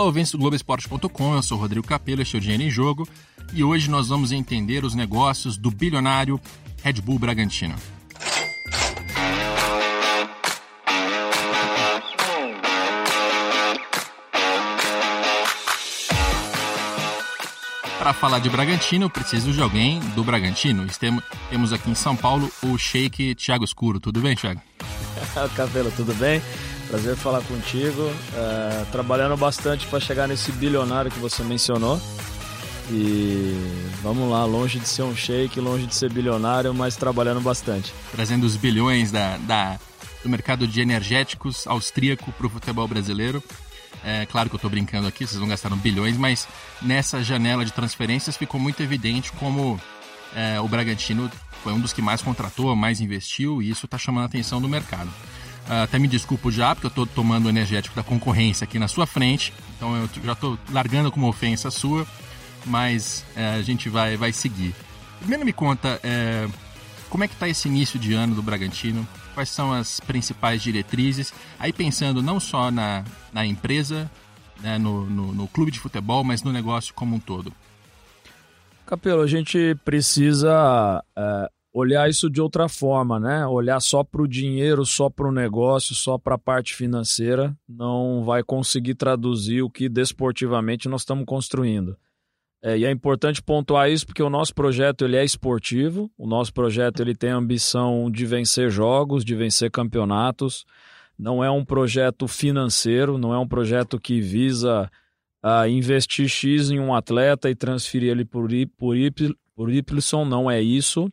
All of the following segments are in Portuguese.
Olá, ouvintes do Globoesporte.com, eu sou Rodrigo Capello, este é o Dinheiro em Jogo e hoje nós vamos entender os negócios do bilionário Red Bull Bragantino. Para falar de Bragantino, preciso de alguém do Bragantino. Temos aqui em São Paulo o Sheik Thiago Escuro. Tudo bem, Thiago? Cabelo, tudo bem? Prazer falar contigo. É, trabalhando bastante para chegar nesse bilionário que você mencionou. E vamos lá, longe de ser um shake, longe de ser bilionário, mas trabalhando bastante. Trazendo os bilhões da, da do mercado de energéticos austríaco para o futebol brasileiro. É claro que eu estou brincando aqui, vocês não gastaram bilhões, mas nessa janela de transferências ficou muito evidente como é, o Bragantino foi um dos que mais contratou, mais investiu, e isso está chamando a atenção do mercado. Uh, até me desculpo já, porque eu estou tomando o energético da concorrência aqui na sua frente. Então eu já estou largando como ofensa sua, mas uh, a gente vai, vai seguir. Primeiro me conta, uh, como é que está esse início de ano do Bragantino? Quais são as principais diretrizes? Aí pensando não só na, na empresa, né, no, no, no clube de futebol, mas no negócio como um todo. Capelo, a gente precisa é, olhar isso de outra forma, né? Olhar só para o dinheiro, só para o negócio, só para a parte financeira, não vai conseguir traduzir o que desportivamente nós estamos construindo. É, e é importante pontuar isso porque o nosso projeto ele é esportivo, o nosso projeto ele tem a ambição de vencer jogos, de vencer campeonatos. Não é um projeto financeiro, não é um projeto que visa uh, investir X em um atleta e transferir ele por, por, y, por Y, não é isso.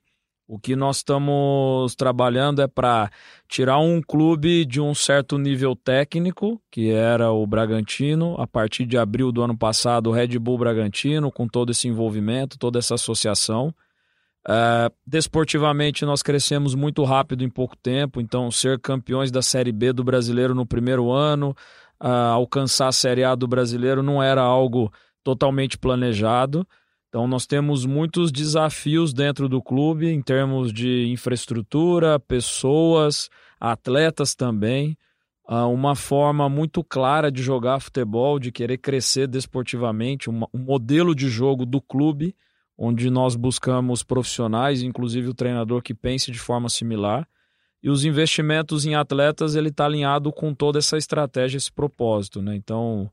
O que nós estamos trabalhando é para tirar um clube de um certo nível técnico, que era o Bragantino, a partir de abril do ano passado, o Red Bull Bragantino, com todo esse envolvimento, toda essa associação. Uh, desportivamente, nós crescemos muito rápido em pouco tempo, então ser campeões da Série B do brasileiro no primeiro ano, uh, alcançar a Série A do brasileiro não era algo totalmente planejado. Então, nós temos muitos desafios dentro do clube em termos de infraestrutura, pessoas, atletas também. Uh, uma forma muito clara de jogar futebol, de querer crescer desportivamente, um modelo de jogo do clube, onde nós buscamos profissionais, inclusive o treinador que pense de forma similar. E os investimentos em atletas, ele está alinhado com toda essa estratégia, esse propósito. Né? Então,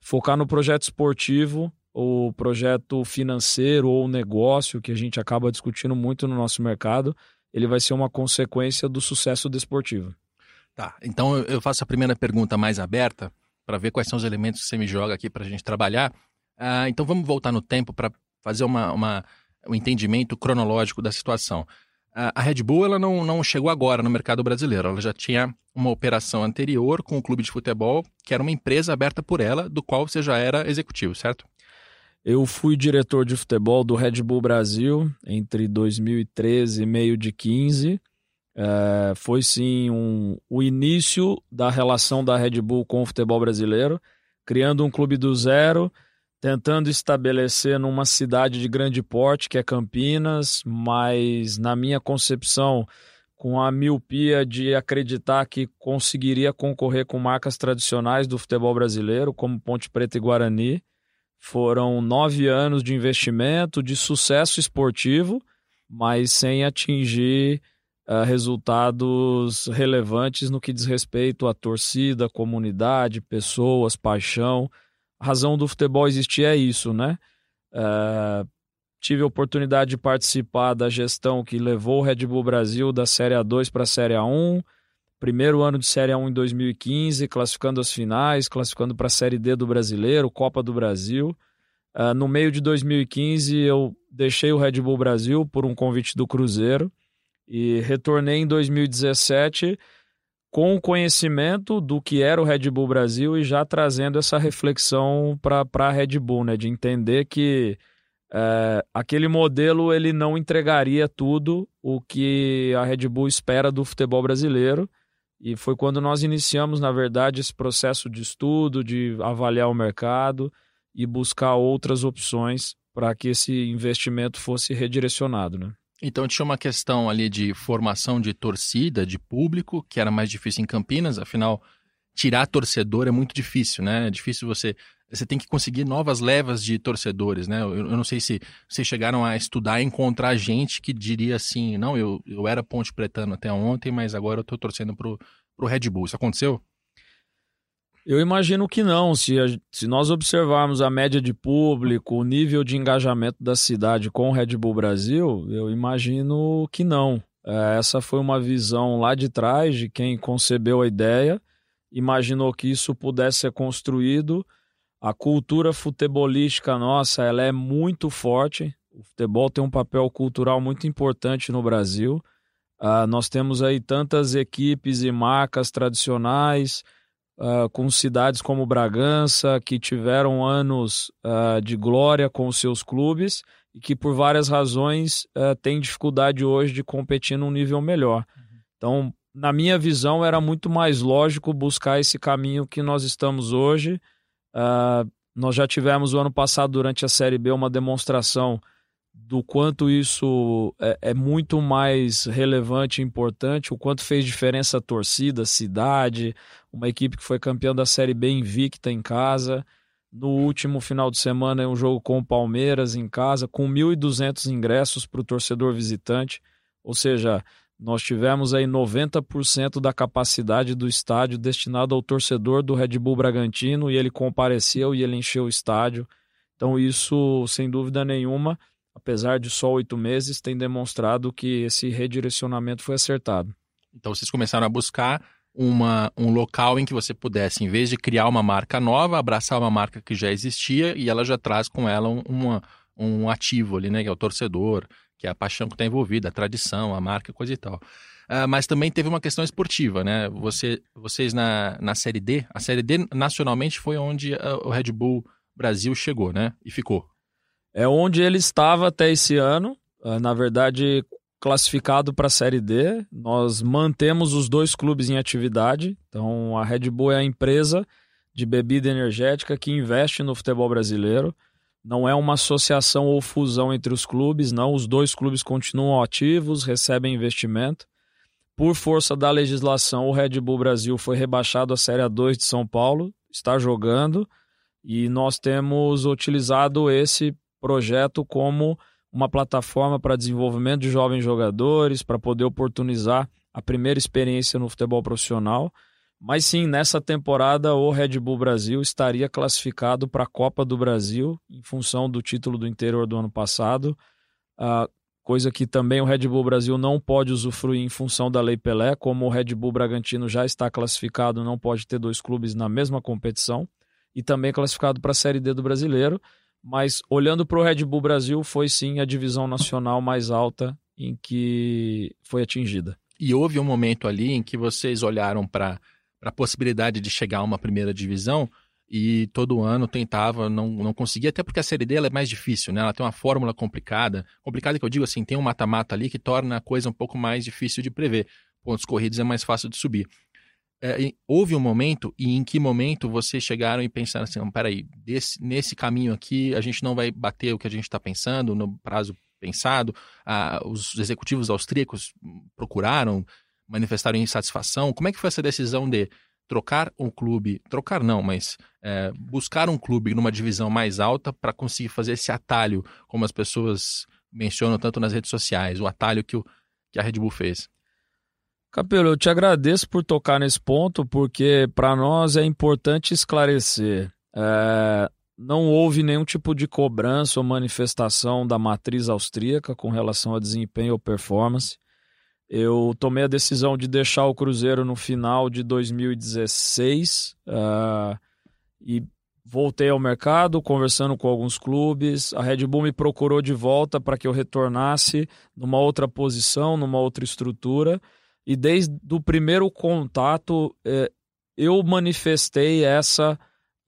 focar no projeto esportivo o projeto financeiro ou negócio que a gente acaba discutindo muito no nosso mercado, ele vai ser uma consequência do sucesso desportivo. Tá, então eu faço a primeira pergunta mais aberta para ver quais são os elementos que você me joga aqui para a gente trabalhar. Ah, então vamos voltar no tempo para fazer uma, uma, um entendimento cronológico da situação. Ah, a Red Bull ela não, não chegou agora no mercado brasileiro, ela já tinha uma operação anterior com o clube de futebol, que era uma empresa aberta por ela, do qual você já era executivo, certo? Eu fui diretor de futebol do Red Bull Brasil entre 2013 e meio de 15. É, foi sim um, o início da relação da Red Bull com o futebol brasileiro, criando um clube do zero, tentando estabelecer numa cidade de grande porte, que é Campinas, mas na minha concepção, com a miopia de acreditar que conseguiria concorrer com marcas tradicionais do futebol brasileiro, como Ponte Preta e Guarani. Foram nove anos de investimento, de sucesso esportivo, mas sem atingir uh, resultados relevantes no que diz respeito à torcida, comunidade, pessoas, paixão. A razão do futebol existir é isso, né? Uh, tive a oportunidade de participar da gestão que levou o Red Bull Brasil da Série A2 para a Série A1 primeiro ano de Série A1 em 2015, classificando as finais, classificando para a Série D do Brasileiro, Copa do Brasil. Uh, no meio de 2015, eu deixei o Red Bull Brasil por um convite do Cruzeiro e retornei em 2017 com o conhecimento do que era o Red Bull Brasil e já trazendo essa reflexão para a Red Bull, né, de entender que é, aquele modelo ele não entregaria tudo o que a Red Bull espera do futebol brasileiro e foi quando nós iniciamos, na verdade, esse processo de estudo, de avaliar o mercado e buscar outras opções para que esse investimento fosse redirecionado. Né? Então tinha uma questão ali de formação de torcida, de público, que era mais difícil em Campinas, afinal, tirar torcedor é muito difícil, né? É difícil você você tem que conseguir novas levas de torcedores, né? Eu, eu não sei se vocês chegaram a estudar e encontrar gente que diria assim, não, eu, eu era Ponte Pretano até ontem, mas agora eu tô torcendo pro, pro Red Bull. Isso aconteceu? Eu imagino que não. Se, a, se nós observarmos a média de público, o nível de engajamento da cidade com o Red Bull Brasil, eu imagino que não. É, essa foi uma visão lá de trás de quem concebeu a ideia, imaginou que isso pudesse ser construído a cultura futebolística nossa ela é muito forte. O futebol tem um papel cultural muito importante no Brasil. Uh, nós temos aí tantas equipes e marcas tradicionais, uh, com cidades como Bragança, que tiveram anos uh, de glória com os seus clubes e que, por várias razões, têm dificuldade hoje de competir num nível melhor. Uhum. Então, na minha visão, era muito mais lógico buscar esse caminho que nós estamos hoje Uh, nós já tivemos o ano passado, durante a Série B, uma demonstração do quanto isso é, é, muito mais relevante e importante, o quanto fez diferença a torcida, a cidade, uma equipe que foi campeã da Série B invicta em casa. No último final de semana, um jogo com o Palmeiras em casa, com 1.200 ingressos para o torcedor visitante. Ou seja, nós tivemos aí 90% da capacidade do estádio destinado ao torcedor do Red Bull Bragantino e ele compareceu e ele encheu o estádio. Então, isso, sem dúvida nenhuma, apesar de só oito meses, tem demonstrado que esse redirecionamento foi acertado. Então, vocês começaram a buscar uma, um local em que você pudesse, em vez de criar uma marca nova, abraçar uma marca que já existia e ela já traz com ela um, uma, um ativo ali, né, que é o torcedor, que é a paixão que está envolvida, a tradição, a marca, coisa e tal. Uh, mas também teve uma questão esportiva, né? Você, vocês na, na Série D, a Série D nacionalmente foi onde uh, o Red Bull Brasil chegou, né? E ficou. É onde ele estava até esse ano. Uh, na verdade, classificado para a Série D. Nós mantemos os dois clubes em atividade. Então, a Red Bull é a empresa de bebida energética que investe no futebol brasileiro. Não é uma associação ou fusão entre os clubes, não. Os dois clubes continuam ativos, recebem investimento. Por força da legislação, o Red Bull Brasil foi rebaixado à Série A2 de São Paulo, está jogando, e nós temos utilizado esse projeto como uma plataforma para desenvolvimento de jovens jogadores, para poder oportunizar a primeira experiência no futebol profissional mas sim, nessa temporada o Red Bull Brasil estaria classificado para a Copa do Brasil em função do título do interior do ano passado, uh, coisa que também o Red Bull Brasil não pode usufruir em função da Lei Pelé, como o Red Bull Bragantino já está classificado, não pode ter dois clubes na mesma competição e também classificado para a Série D do Brasileiro. Mas olhando para o Red Bull Brasil, foi sim a divisão nacional mais alta em que foi atingida. E houve um momento ali em que vocês olharam para para a possibilidade de chegar a uma primeira divisão e todo ano tentava, não, não conseguia, até porque a Série D é mais difícil, né? Ela tem uma fórmula complicada. Complicada que eu digo assim, tem um mata-mata ali que torna a coisa um pouco mais difícil de prever. Pontos corridos é mais fácil de subir. É, houve um momento, e em que momento vocês chegaram e pensaram assim, peraí, desse, nesse caminho aqui a gente não vai bater o que a gente está pensando no prazo pensado? Ah, os executivos austríacos procuraram manifestaram insatisfação. Como é que foi essa decisão de trocar um clube, trocar não, mas é, buscar um clube numa divisão mais alta para conseguir fazer esse atalho, como as pessoas mencionam tanto nas redes sociais, o atalho que, o, que a Red Bull fez? Capelo, eu te agradeço por tocar nesse ponto, porque para nós é importante esclarecer. É, não houve nenhum tipo de cobrança ou manifestação da matriz austríaca com relação a desempenho ou performance. Eu tomei a decisão de deixar o Cruzeiro no final de 2016 uh, ah, e voltei ao mercado, conversando com alguns clubes. A Red Bull me procurou de volta para que eu retornasse numa outra posição, numa outra estrutura. E desde o primeiro contato, eh, eu manifestei essa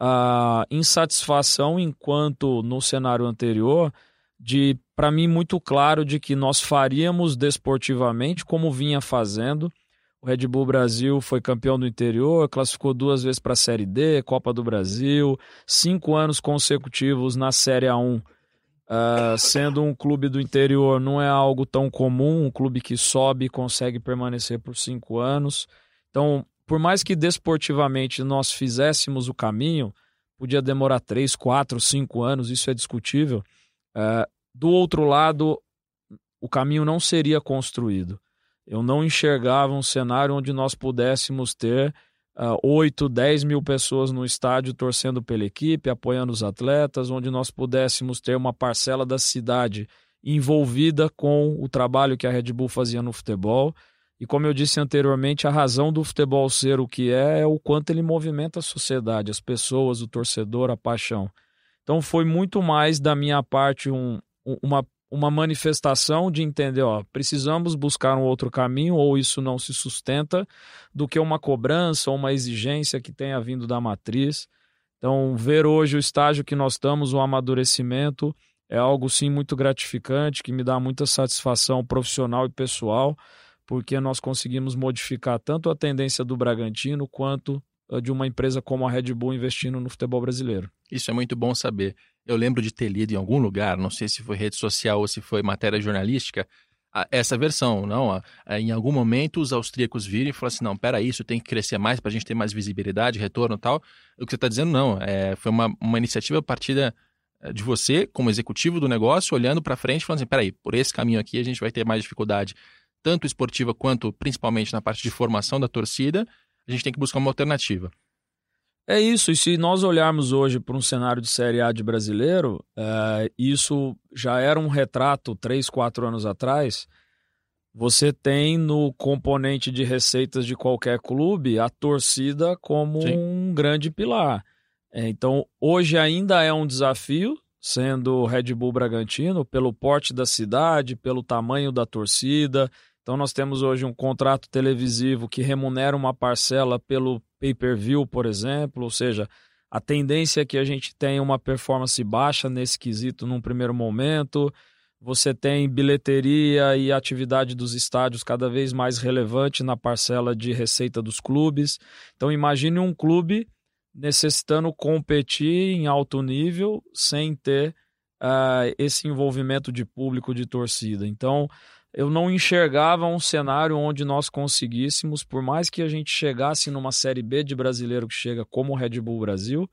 uh, insatisfação enquanto no cenário anterior de para mim muito claro de que nós faríamos desportivamente como vinha fazendo. O Red Bull Brasil foi campeão do interior, classificou duas vezes para a Série D, Copa do Brasil, cinco anos consecutivos na Série A1. Uh, ah, sendo um clube do interior, não é algo tão comum, um clube que sobe e consegue permanecer por cinco anos. Então, por mais que desportivamente nós fizéssemos o caminho, podia demorar três, quatro, cinco anos, isso é discutível. É, do outro lado, o caminho não seria construído. Eu não enxergava um cenário onde nós pudéssemos ter uh, 8, 10 mil pessoas no estádio torcendo pela equipe, apoiando os atletas, onde nós pudéssemos ter uma parcela da cidade envolvida com o trabalho que a Red Bull fazia no futebol. E como eu disse anteriormente, a razão do futebol ser o que é é o quanto ele movimenta a sociedade, as pessoas, o torcedor, a paixão. Então foi muito mais da minha parte um, uma, uma manifestação de entender, ó, precisamos buscar um outro caminho ou isso não se sustenta, do que uma cobrança ou uma exigência que tenha vindo da matriz. Então, ver hoje o estágio que nós estamos, o amadurecimento, é algo sim muito gratificante, que me dá muita satisfação profissional e pessoal, porque nós conseguimos modificar tanto a tendência do Bragantino quanto de uma empresa como a Red Bull investindo no futebol brasileiro. Isso é muito bom saber. Eu lembro de ter lido em algum lugar, não sei se foi rede social ou se foi matéria jornalística, essa versão, não? Em algum momento os austríacos viram e falaram assim, não, peraí, isso tem que crescer mais para a gente ter mais visibilidade, retorno e tal. O que você está dizendo, não. É, foi uma, uma iniciativa partida eh, de você, como executivo do negócio, olhando para frente e falando assim: peraí, por esse caminho aqui a gente vai ter mais dificuldade, tanto esportiva quanto principalmente na parte de formação da torcida, a gente tem que buscar uma alternativa. É isso, e se nós olharmos hoje para um cenário de Série A de brasileiro, é, isso já era um retrato três, quatro anos atrás. Você tem no componente de receitas de qualquer clube a torcida como Sim. um grande pilar. É, então, hoje ainda é um desafio, sendo Red Bull Bragantino, pelo porte da cidade, pelo tamanho da torcida. Então, nós temos hoje um contrato televisivo que remunera uma parcela pelo pay-per-view, por exemplo, ou seja, a tendência é que a gente tenha uma performance baixa nesse quesito num primeiro momento. Você tem bilheteria e atividade dos estádios cada vez mais relevante na parcela de receita dos clubes. Então, imagine um clube necessitando competir em alto nível sem ter uh, esse envolvimento de público, de torcida. Então, eu não enxergava um cenário onde nós conseguíssemos, por mais que a gente chegasse numa Série B de brasileiro que chega como o Red Bull Brasil,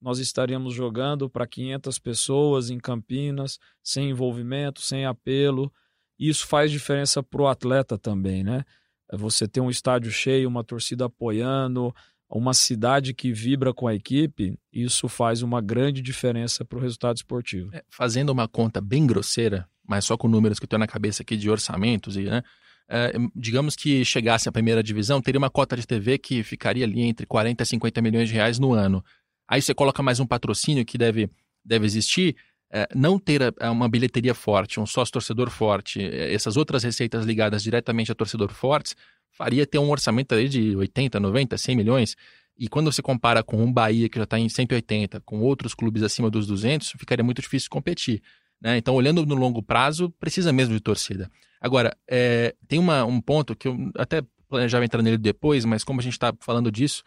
nós estaríamos jogando para 500 pessoas em Campinas, sem envolvimento, sem apelo. Isso faz diferença para o atleta também, né? É você ter um estádio cheio, uma torcida apoiando, uma cidade que vibra com a equipe, isso faz uma grande diferença para o resultado esportivo. É, fazendo uma conta bem grosseira, mas só com números que tenho na cabeça aqui de orçamentos, e, né, é, digamos que chegasse à primeira divisão, teria uma cota de TV que ficaria ali entre 40 e 50 milhões de reais no ano. Aí você coloca mais um patrocínio que deve, deve existir, é, não ter a, uma bilheteria forte, um sócio-torcedor forte, é, essas outras receitas ligadas diretamente a torcedor fortes, faria ter um orçamento aí de 80, 90, 100 milhões. E quando você compara com um Bahia que já está em 180, com outros clubes acima dos 200, ficaria muito difícil competir. Né? Então, olhando no longo prazo, precisa mesmo de torcida. Agora, é, tem uma, um ponto que eu até planejava entrar nele depois, mas como a gente está falando disso,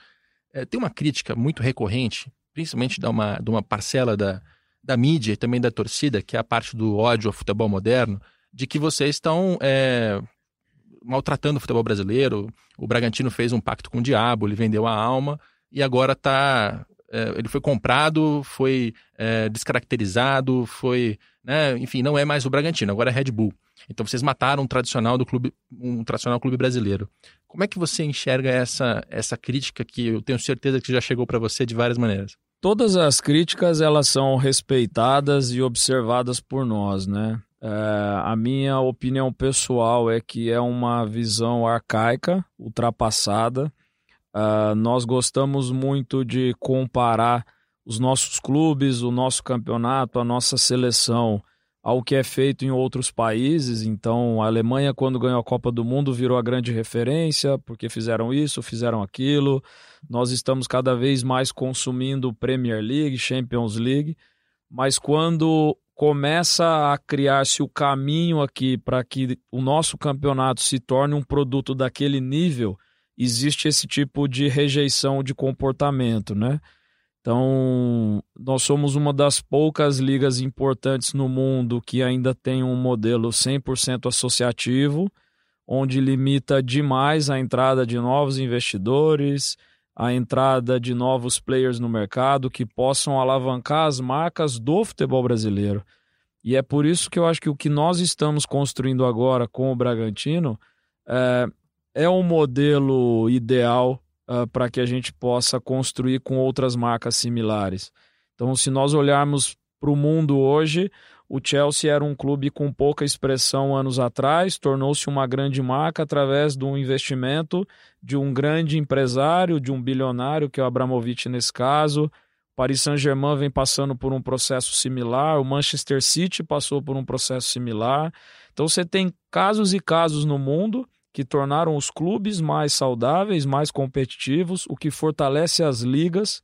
é, tem uma crítica muito recorrente, principalmente de uma, de uma parcela da, da mídia e também da torcida, que é a parte do ódio ao futebol moderno, de que vocês estão é, maltratando o futebol brasileiro. O Bragantino fez um pacto com o diabo, ele vendeu a alma e agora tá. É, ele foi comprado, foi é, descaracterizado, foi. Né, enfim, não é mais o Bragantino, agora é Red Bull. Então vocês mataram um tradicional do clube, um tradicional clube brasileiro. Como é que você enxerga essa, essa crítica que eu tenho certeza que já chegou para você de várias maneiras? Todas as críticas elas são respeitadas e observadas por nós, né? É, a minha opinião pessoal é que é uma visão arcaica, ultrapassada. Uh, nós gostamos muito de comparar os nossos clubes, o nosso campeonato, a nossa seleção ao que é feito em outros países. Então, a Alemanha, quando ganhou a Copa do Mundo, virou a grande referência, porque fizeram isso, fizeram aquilo. Nós estamos cada vez mais consumindo Premier League, Champions League. Mas quando começa a criar-se o caminho aqui para que o nosso campeonato se torne um produto daquele nível, existe esse tipo de rejeição de comportamento, né? Então, nós somos uma das poucas ligas importantes no mundo que ainda tem um modelo 100% associativo, onde limita demais a entrada de novos investidores, a entrada de novos players no mercado que possam alavancar as marcas do futebol brasileiro. E é por isso que eu acho que o que nós estamos construindo agora com o Bragantino é, é um modelo ideal uh, para que a gente possa construir com outras marcas similares. Então, se nós olharmos para o mundo hoje, o Chelsea era um clube com pouca expressão anos atrás, tornou-se uma grande marca através de um investimento de um grande empresário, de um bilionário, que é o Abramovich nesse caso. Paris Saint-Germain vem passando por um processo similar, o Manchester City passou por um processo similar. Então você tem casos e casos no mundo que tornaram os clubes mais saudáveis, mais competitivos, o que fortalece as ligas.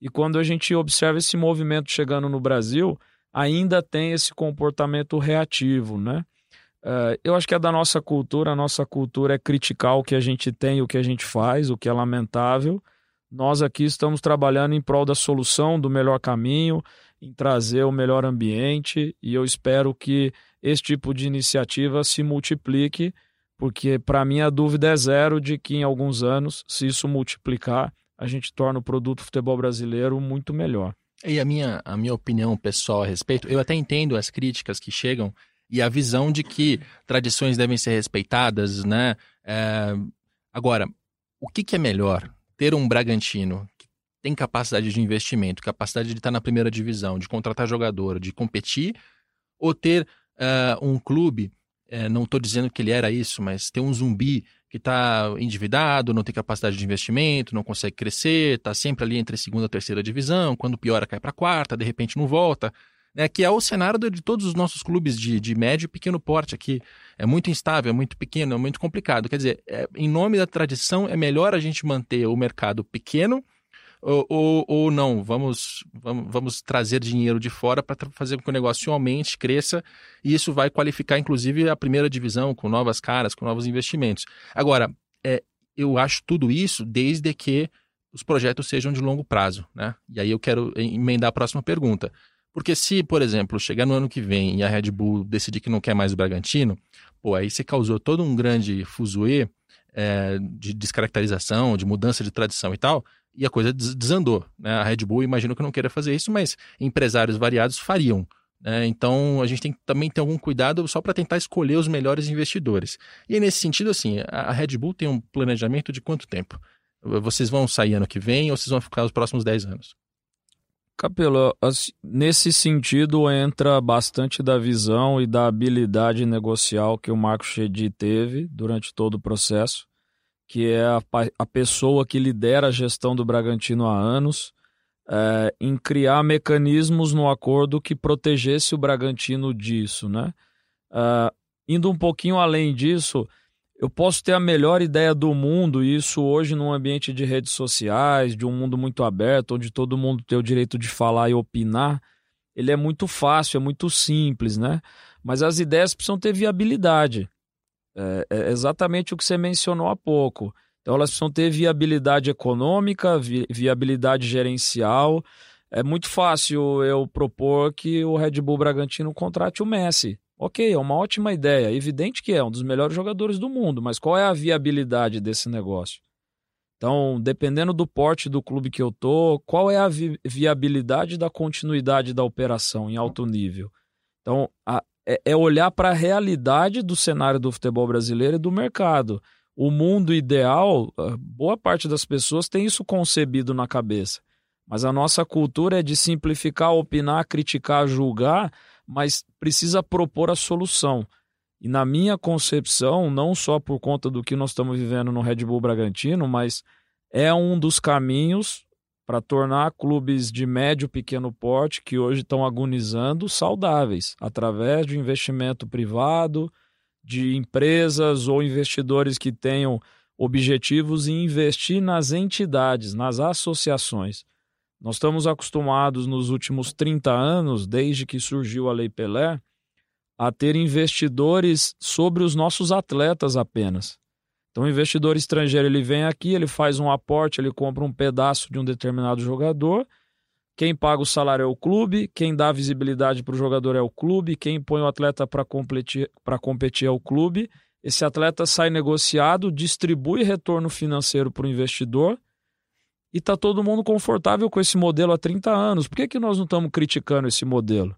E quando a gente observa esse movimento chegando no Brasil, ainda tem esse comportamento reativo, né? Uh, eu acho que é da nossa cultura, a nossa cultura é criticar o que a gente tem, o que a gente faz, o que é lamentável. Nós aqui estamos trabalhando em prol da solução, do melhor caminho, em trazer o melhor ambiente, e eu espero que esse tipo de iniciativa se multiplique porque para mim a dúvida é zero de que em alguns anos, se isso multiplicar, a gente torna o produto futebol brasileiro muito melhor. E a minha, a minha opinião pessoal a respeito, eu até entendo as críticas que chegam e a visão de que tradições devem ser respeitadas, né? É... Agora, o que, que é melhor? Ter um Bragantino que tem capacidade de investimento, capacidade de estar na primeira divisão, de contratar jogador, de competir, ou ter uh, um clube é, não estou dizendo que ele era isso, mas tem um zumbi que está endividado, não tem capacidade de investimento, não consegue crescer, está sempre ali entre segunda e terceira divisão, quando piora cai para quarta, de repente não volta, né, que é o cenário de todos os nossos clubes de, de médio e pequeno porte aqui. É muito instável, é muito pequeno, é muito complicado. Quer dizer, é, em nome da tradição, é melhor a gente manter o mercado pequeno ou, ou, ou não, vamos, vamos, vamos trazer dinheiro de fora para fazer com que o negócio aumente, cresça, e isso vai qualificar, inclusive, a primeira divisão com novas caras, com novos investimentos. Agora, é, eu acho tudo isso desde que os projetos sejam de longo prazo, né? E aí eu quero emendar a próxima pergunta. Porque se, por exemplo, chegar no ano que vem e a Red Bull decidir que não quer mais o Bragantino, pô, aí você causou todo um grande fuzuê é, de descaracterização, de mudança de tradição e tal, e a coisa desandou. Né? A Red Bull imagino que não queira fazer isso, mas empresários variados fariam. Né? Então a gente tem que também ter algum cuidado só para tentar escolher os melhores investidores. E nesse sentido, assim, a Red Bull tem um planejamento de quanto tempo? Vocês vão sair ano que vem ou vocês vão ficar os próximos 10 anos? Capelo, nesse sentido entra bastante da visão e da habilidade negocial que o Marco Chedi teve durante todo o processo que é a, a pessoa que lidera a gestão do Bragantino há anos, é, em criar mecanismos no acordo que protegesse o Bragantino disso, né? É, indo um pouquinho além disso, eu posso ter a melhor ideia do mundo, e isso hoje num ambiente de redes sociais, de um mundo muito aberto, onde todo mundo tem o direito de falar e opinar, ele é muito fácil, é muito simples, né? Mas as ideias precisam ter viabilidade. É, é exatamente o que você mencionou há pouco. Então, elas precisam ter viabilidade econômica, vi viabilidade gerencial. É muito fácil eu propor que o Red Bull Bragantino contrate o Messi. Ok, é uma ótima ideia. Evidente que é um dos melhores jogadores do mundo, mas qual é a viabilidade desse negócio? Então, dependendo do porte do clube que eu tô, qual é a vi viabilidade da continuidade da operação em alto nível? Então, a, é, é olhar para a realidade do cenário do futebol brasileiro e do mercado. O mundo ideal, boa parte das pessoas tem isso concebido na cabeça. Mas a nossa cultura é de simplificar, opinar, criticar, julgar, mas precisa propor a solução. E na minha concepção, não só por conta do que nós estamos vivendo no Red Bull Bragantino, mas é um dos caminhos para tornar clubes de médio pequeno porte que hoje estão agonizando saudáveis através de investimento privado, de empresas ou investidores que tenham objetivos em investir nas entidades, nas associações. Nós estamos acostumados nos últimos 30 anos, desde que surgiu a Lei Pelé, a ter investidores sobre os nossos atletas apenas. Então, o investidor estrangeiro ele vem aqui, ele faz um aporte, ele compra um pedaço de um determinado jogador. Quem paga o salário é o clube, quem dá visibilidade para o jogador é o clube, quem põe o atleta para competir, competir é o clube. Esse atleta sai negociado, distribui retorno financeiro para o investidor e está todo mundo confortável com esse modelo há 30 anos. Por que, que nós não estamos criticando esse modelo?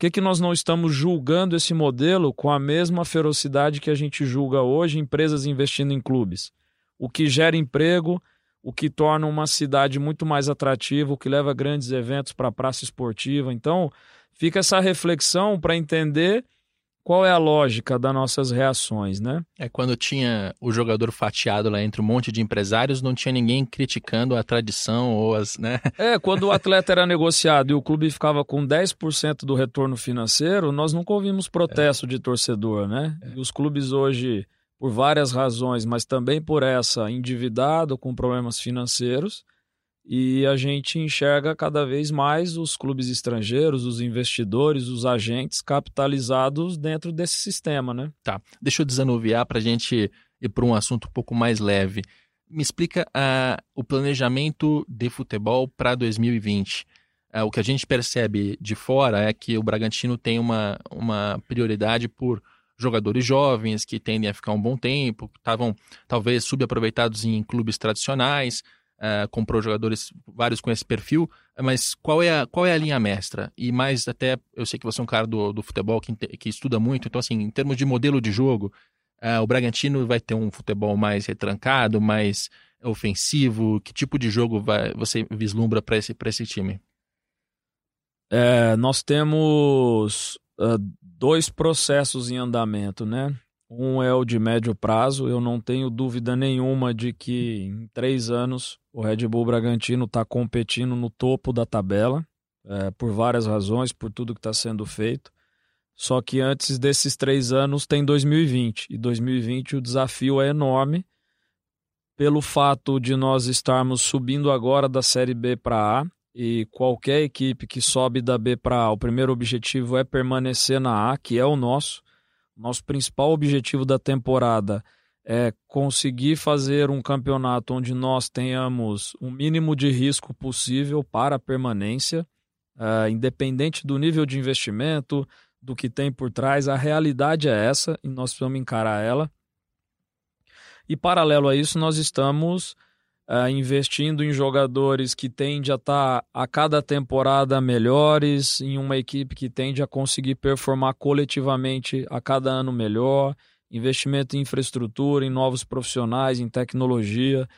Que, que nós não estamos julgando esse modelo com a mesma ferocidade que a gente julga hoje empresas investindo em clubes? O que gera emprego, o que torna uma cidade muito mais atrativa, o que leva grandes eventos para a praça esportiva. Então, fica essa reflexão para entender qual é a lógica das nossas reações, né? É quando tinha o jogador fatiado lá entre um monte de empresários, não tinha ninguém criticando a tradição ou as, né? É, quando o atleta era negociado e o clube ficava com 10% do retorno financeiro, nós nunca ouvimos protesto é. de torcedor, né? É. E os clubes hoje, por várias razões, mas também por essa, endividado com problemas financeiros, e a gente enxerga cada vez mais os clubes estrangeiros, os investidores, os agentes capitalizados dentro desse sistema, né? Tá. Deixa eu desanuviar para a gente ir para um assunto um pouco mais leve. Me explica uh, o planejamento de futebol para 2020. Uh, o que a gente percebe de fora é que o Bragantino tem uma, uma prioridade por jogadores jovens que tendem a ficar um bom tempo, estavam talvez subaproveitados em clubes tradicionais uh, comprou jogadores vários com esse perfil, mas qual é a, qual é a linha mestra? E mais até, eu sei que você é um cara do, do futebol que, que estuda muito, então assim, em termos de modelo de jogo, uh, o Bragantino vai ter um futebol mais retrancado, mais ofensivo? Que tipo de jogo vai, você vislumbra para esse, esse time? É, nós temos uh, dois processos em andamento, né? Um é o de médio prazo. Eu não tenho dúvida nenhuma de que em três anos o Red Bull Bragantino está competindo no topo da tabela, é, por várias razões, por tudo que está sendo feito. Só que antes desses três anos tem 2020. E 2020 o desafio é enorme pelo fato de nós estarmos subindo agora da Série B para A. E qualquer equipe que sobe da B para A, o primeiro objetivo é permanecer na A, que é o nosso. Nosso principal objetivo da temporada é conseguir fazer um campeonato onde nós tenhamos o um mínimo de risco possível para a permanência, uh, independente do nível de investimento, do que tem por trás. A realidade é essa e nós precisamos encarar ela. E paralelo a isso, nós estamos uh, investindo em jogadores que tendem a estar tá a cada temporada melhores, em uma equipe que tende a conseguir performar coletivamente a cada ano melhor, investimento em infraestrutura, em novos profissionais, em tecnologia.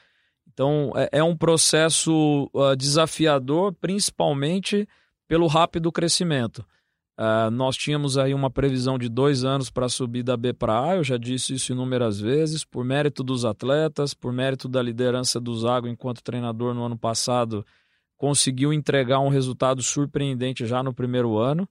Então, é, é um processo uh, desafiador, principalmente pelo rápido crescimento. Uh, nós tínhamos aí uma previsão de dois anos para subir da B para A, eu já disse isso inúmeras vezes, por mérito dos atletas, por mérito da liderança do Zago enquanto treinador no ano passado, conseguiu entregar um resultado surpreendente já no primeiro ano.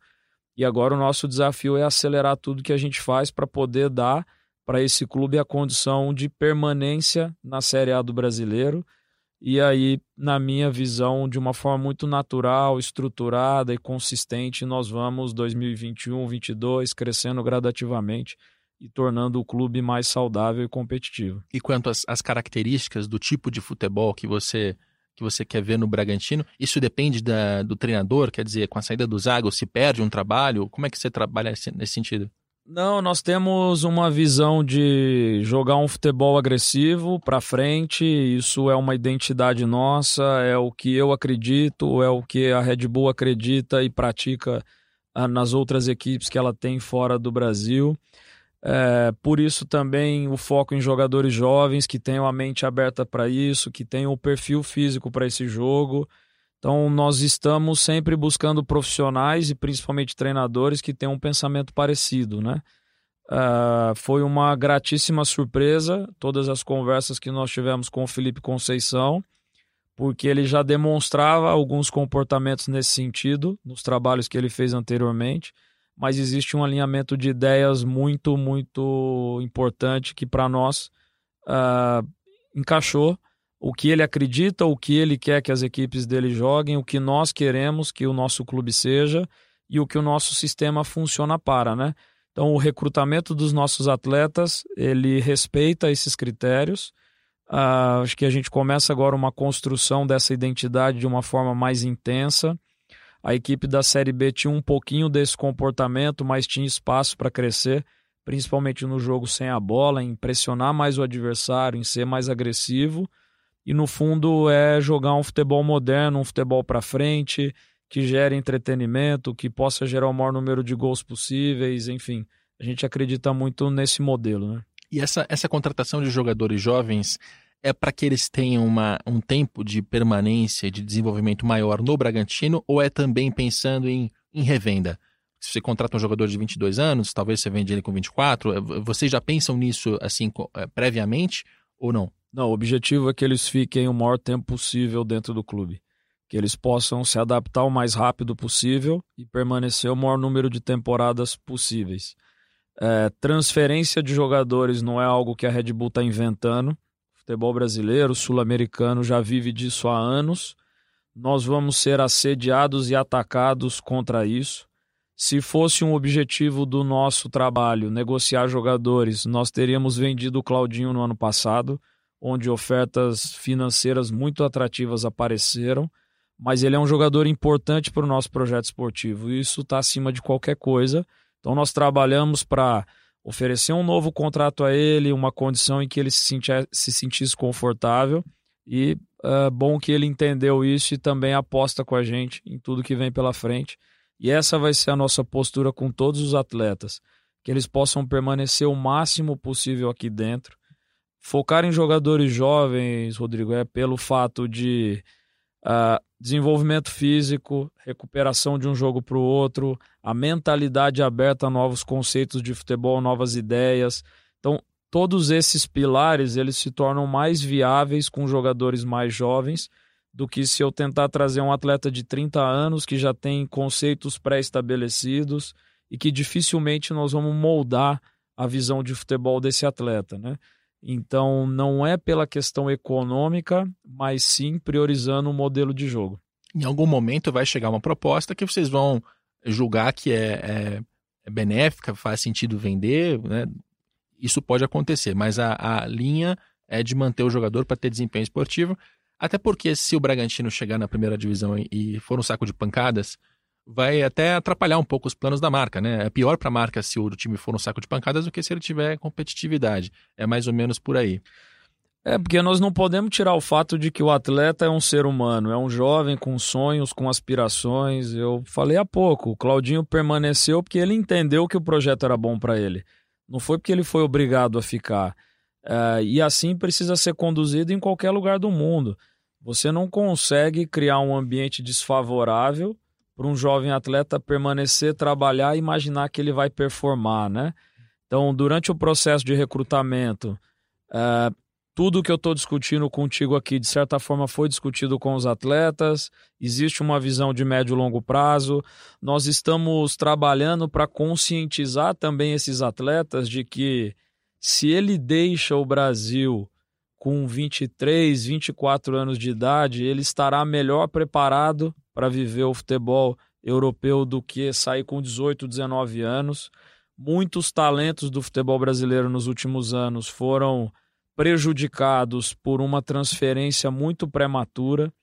E agora o nosso desafio é acelerar tudo que a gente faz para poder dar para esse clube a condição de permanência na Série A do brasileiro e aí, na minha visão, de uma forma muito natural, estruturada e consistente, nós vamos 2021, 2022 crescendo gradativamente e tornando o clube mais saudável e competitivo. E quanto às, às características do tipo de futebol que você que você quer ver no Bragantino, isso depende da, do treinador, quer dizer, com a saída do Zago se perde um trabalho? Como é que você trabalha nesse sentido? Não, nós temos uma visão de jogar um futebol agressivo para frente. Isso é uma identidade nossa, é o que eu acredito, é o que a Red Bull acredita e pratica ah, nas outras equipes que ela tem fora do Brasil. É, por isso também o foco em jogadores jovens que tenham a mente aberta para isso, que tenham o perfil físico para esse jogo. Então, nós estamos sempre buscando profissionais e principalmente treinadores que tenham um pensamento parecido, né? Uh, foi uma gratíssima surpresa todas as conversas que nós tivemos com o Felipe Conceição, porque ele já demonstrava alguns comportamentos nesse sentido nos trabalhos que ele fez anteriormente, mas existe um alinhamento de ideias muito, muito importante que para nós uh, encaixou o que ele acredita, o que ele quer que as equipes dele joguem, o que nós queremos que o nosso clube seja e o que o nosso sistema funciona para, né? Então, o recrutamento dos nossos atletas, ele respeita esses critérios. Uh, acho que a gente começa agora uma construção dessa identidade de uma forma mais intensa. A equipe da Série B tinha um pouquinho desse comportamento, mas tinha espaço para crescer, principalmente no jogo sem a bola, em pressionar mais o adversário, em ser mais agressivo e no fundo é jogar um futebol moderno, um futebol para frente, que gere entretenimento, que possa gerar o maior número de gols possíveis, enfim. A gente acredita muito nesse modelo, né? E essa, essa contratação de jogadores jovens é para que eles tenham uma, um tempo de permanência, de desenvolvimento maior no Bragantino, ou é também pensando em, em revenda? Se você contrata um jogador de 22 anos, talvez você vende ele com 24, eh, vocês já pensam nisso assim eh, previamente ou não? Não, o objetivo é que eles fiquem o maior tempo possível dentro do clube. Que eles possam se adaptar o mais rápido possível e permanecer o maior número de temporadas possíveis. É, transferência de jogadores não é algo que a Red Bull está inventando. Futebol brasileiro, sul-americano já vive disso há anos. Nós vamos ser assediados e atacados contra isso. Se fosse um objetivo do nosso trabalho negociar jogadores, nós teríamos vendido o Claudinho no ano passado onde ofertas financeiras muito atrativas apareceram, mas ele é um jogador importante para o nosso projeto esportivo isso está acima de qualquer coisa. Então nós trabalhamos para oferecer um novo contrato a ele, uma condição em que ele se, sentia, se sentisse confortável e é bom que ele entendeu isso e também aposta com a gente em tudo que vem pela frente. E essa vai ser a nossa postura com todos os atletas, que eles possam permanecer o máximo possível aqui dentro, Focar em jogadores jovens, Rodrigo, é pelo fato de uh, desenvolvimento físico, recuperação de um jogo para o outro, a mentalidade aberta a novos conceitos de futebol, novas ideias. Então, todos esses pilares eles se tornam mais viáveis com jogadores mais jovens do que se eu tentar trazer um atleta de 30 anos que já tem conceitos pré-estabelecidos e que dificilmente nós vamos moldar a visão de futebol desse atleta, né? Então, não é pela questão econômica, mas sim priorizando o modelo de jogo. Em algum momento vai chegar uma proposta que vocês vão julgar que é, é, é benéfica, faz sentido vender, né? Isso pode acontecer, mas a, a linha é de manter o jogador para ter desempenho esportivo. Até porque, se o Bragantino chegar na primeira divisão e, e for um saco de pancadas, vai até atrapalhar um pouco os planos da marca, né? É pior para a marca se o time for um saco de pancadas do que se ele tiver competitividade. É mais ou menos por aí. É, porque nós não podemos tirar o fato de que o atleta é um ser humano, é um jovem com sonhos, com aspirações. Eu falei há pouco, o Claudinho permaneceu porque ele entendeu que o projeto era bom para ele. Não foi porque ele foi obrigado a ficar. É, e assim precisa ser conduzido em qualquer lugar do mundo. Você não consegue criar um ambiente desfavorável para um jovem atleta permanecer, trabalhar e imaginar que ele vai performar, né? Então, durante o processo de recrutamento, é, tudo que eu estou discutindo contigo aqui, de certa forma, foi discutido com os atletas. Existe uma visão de médio e longo prazo. Nós estamos trabalhando para conscientizar também esses atletas de que se ele deixa o Brasil com 23, 24 anos de idade, ele estará melhor preparado para viver o futebol europeu do que sair com 18, 19 anos. Muitos talentos do futebol brasileiro nos últimos anos foram prejudicados por uma transferência muito prematura.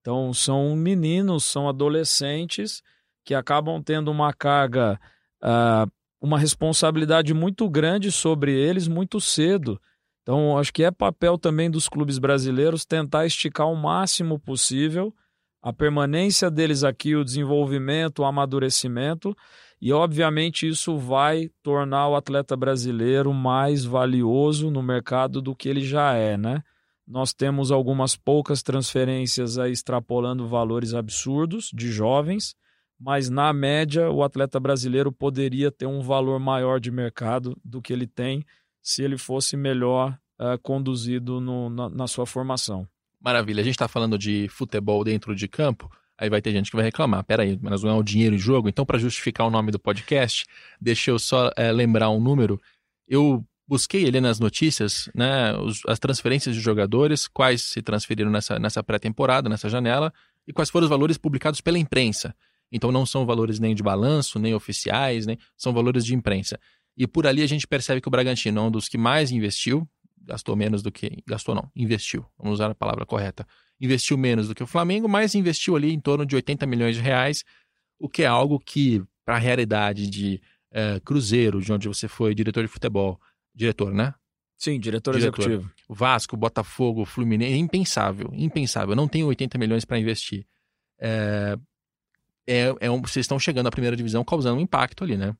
Então, são meninos, são adolescentes que acabam tendo uma carga, uh, uma responsabilidade muito grande sobre eles muito cedo. Então, acho que é papel também dos clubes brasileiros tentar esticar o máximo possível a permanência deles aqui, o desenvolvimento, o amadurecimento, e obviamente isso vai tornar o atleta brasileiro mais valioso no mercado do que ele já é, né? Nós temos algumas poucas transferências aí extrapolando valores absurdos de jovens, mas na média o atleta brasileiro poderia ter um valor maior de mercado do que ele tem se ele fosse melhor uh, conduzido no, na, na, sua formação. Maravilha, a gente está falando de futebol dentro de campo, aí vai ter gente que vai reclamar, peraí, mas não é o dinheiro em jogo, então para justificar o nome do podcast, deixa eu só é, lembrar um número, eu busquei ali nas notícias, né, os, as transferências de jogadores, quais se transferiram nessa, nessa pré-temporada, nessa janela, e quais foram os valores publicados pela imprensa. Então não são valores nem de balanço, nem oficiais, nem são valores de imprensa. E por ali a gente percebe que o Bragantino é um dos que mais investiu, gastou menos do que. Gastou não, investiu. Vamos usar a palavra correta. Investiu menos do que o Flamengo, mas investiu ali em torno de 80 milhões de reais, o que é algo que, para a realidade de é, Cruzeiro, de onde você foi diretor de futebol, diretor, né? Sim, diretor, diretor. executivo. Vasco, Botafogo, Fluminense, impensável, impensável. Não tenho 80 milhões para investir. É, é, é um, vocês estão chegando à primeira divisão causando um impacto ali, né?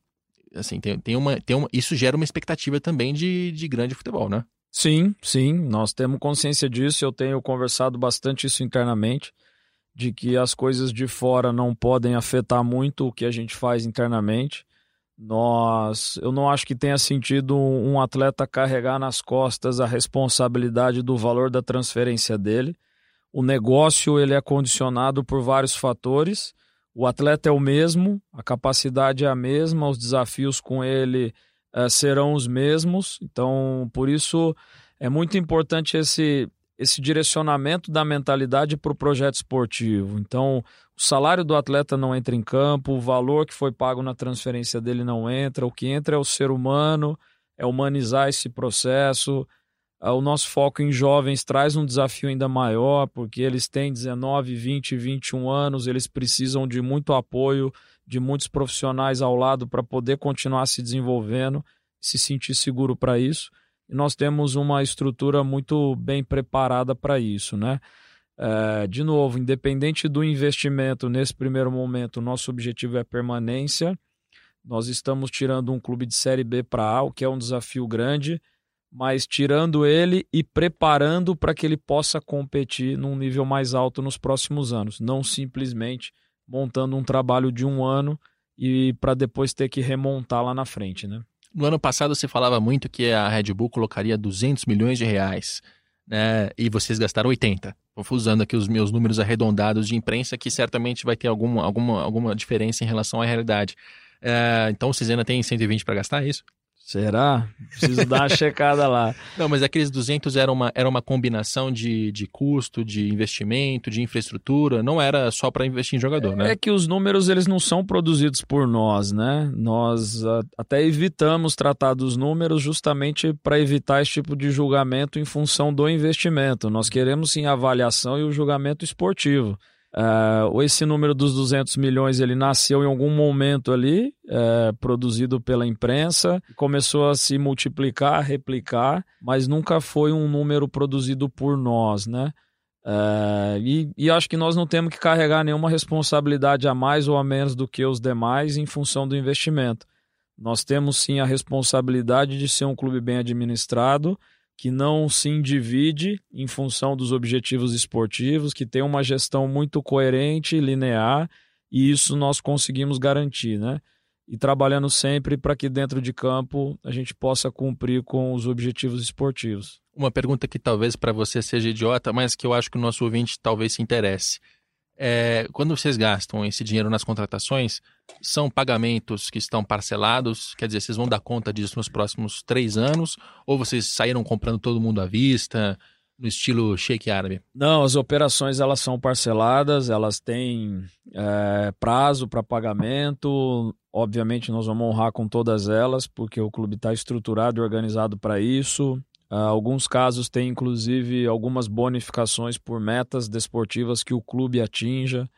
Assim, tem, tem, uma, tem uma, isso gera uma expectativa também de, de grande futebol, né? Sim, sim, nós temos consciência disso. Eu tenho conversado bastante isso internamente, de que as coisas de fora não podem afetar muito o que a gente faz internamente. Nós, eu não acho que tenha sentido um atleta carregar nas costas a responsabilidade do valor da transferência dele. O negócio ele é condicionado por vários fatores. O atleta é o mesmo, a capacidade é a mesma, os desafios com ele é, serão os mesmos. Então, por isso é muito importante esse esse direcionamento da mentalidade para o projeto esportivo. Então, o salário do atleta não entra em campo, o valor que foi pago na transferência dele não entra, o que entra é o ser humano, é humanizar esse processo. Ah, o nosso foco em jovens traz um desafio ainda maior, porque eles têm 19, 20, 21 anos, eles precisam de muito apoio, de muitos profissionais ao lado para poder continuar se desenvolvendo, se sentir seguro para isso e nós temos uma estrutura muito bem preparada para isso, né? É, de novo, independente do investimento nesse primeiro momento, nosso objetivo é permanência. Nós estamos tirando um clube de Série B para A, o que é um desafio grande, mas tirando ele e preparando para que ele possa competir num nível mais alto nos próximos anos, não simplesmente montando um trabalho de um ano e para depois ter que remontar lá na frente, né? No ano passado se falava muito que a Red Bull colocaria 200 milhões de reais, né? E vocês gastaram 80. Estou usando aqui os meus números arredondados de imprensa, que certamente vai ter alguma, alguma, alguma diferença em relação à realidade. É, então vocês ainda têm 120 para gastar, é isso? Será? Preciso dar uma checada lá. Não, mas aqueles 200 era uma, era uma combinação de, de custo, de investimento, de infraestrutura, não era só para investir em jogador, né? É que os números eles não são produzidos por nós, né? Nós a, até evitamos tratar dos números justamente para evitar esse tipo de julgamento em função do investimento. Nós queremos sim a avaliação e o julgamento esportivo. Uh, esse número dos 200 milhões ele nasceu em algum momento ali, uh, produzido pela imprensa, começou a se multiplicar, replicar, mas nunca foi um número produzido por nós, né? Uh, e, e, acho que nós não temos que carregar nenhuma responsabilidade a mais ou a menos do que os demais em função do investimento. Nós temos sim a responsabilidade de ser um clube bem administrado que não se individe em função dos objetivos esportivos, que tem uma gestão muito coerente, linear, e isso nós conseguimos garantir, né? E trabalhando sempre para que dentro de campo a gente possa cumprir com os objetivos esportivos. Uma pergunta que talvez para você seja idiota, mas que eu acho que o nosso ouvinte talvez se interesse. É, quando vocês gastam esse dinheiro nas contratações, são pagamentos que estão parcelados? Quer dizer, vocês vão dar conta disso nos próximos três anos? Ou vocês saíram comprando todo mundo à vista, no estilo shake árabe? Não, as operações elas são parceladas, elas têm é, prazo para pagamento. Obviamente, nós vamos honrar com todas elas, porque o clube está estruturado e organizado para isso. Uh, alguns casos têm, inclusive, algumas bonificações por metas desportivas que o clube atinja.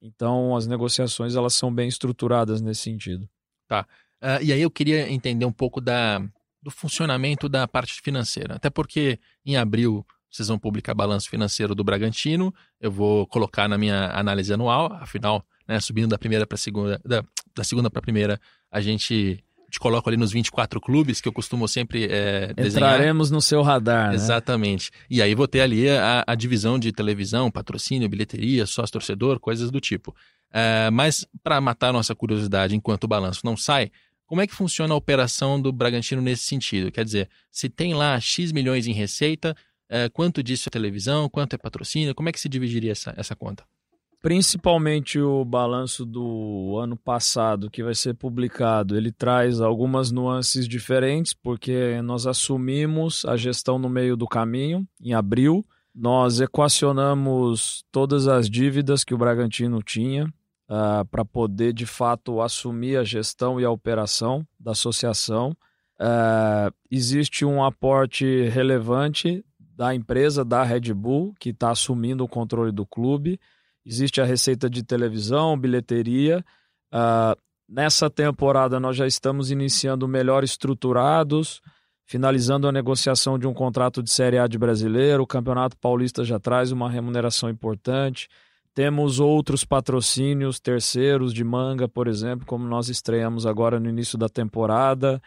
Então, as negociações elas são bem estruturadas nesse sentido. Tá. Uh, e aí eu queria entender um pouco da, do funcionamento da parte financeira. Até porque em abril vocês vão publicar balanço financeiro do Bragantino. Eu vou colocar na minha análise anual. Afinal, né, subindo da primeira para segunda, da, da segunda para primeira, a gente te coloco ali nos 24 clubes que eu costumo sempre é, desenhar. Entraremos no seu radar, né? Exatamente. E aí vou ter ali a, a divisão de televisão, patrocínio, bilheteria, sócio-torcedor, coisas do tipo. É, mas para matar nossa curiosidade enquanto o balanço não sai, como é que funciona a operação do Bragantino nesse sentido? Quer dizer, se tem lá X milhões em receita, é, quanto disso é televisão, quanto é patrocínio, como é que se dividiria essa, essa conta? Principalmente o balanço do ano passado que vai ser publicado, ele traz algumas nuances diferentes, porque nós assumimos a gestão no meio do caminho, em abril. Nós equacionamos todas as dívidas que o Bragantino tinha uh, ah, para poder, de fato, assumir a gestão e a operação da associação. Uh, existe um aporte relevante da empresa, da Red Bull, que está assumindo o controle do clube existe a receita de televisão, bilheteria. Uh, nessa temporada nós já estamos iniciando melhor estruturados, finalizando a negociação de um contrato de Série A de brasileiro. O Campeonato Paulista já traz uma remuneração importante. Temos outros patrocínios terceiros de manga, por exemplo, como nós estreamos agora no início da temporada.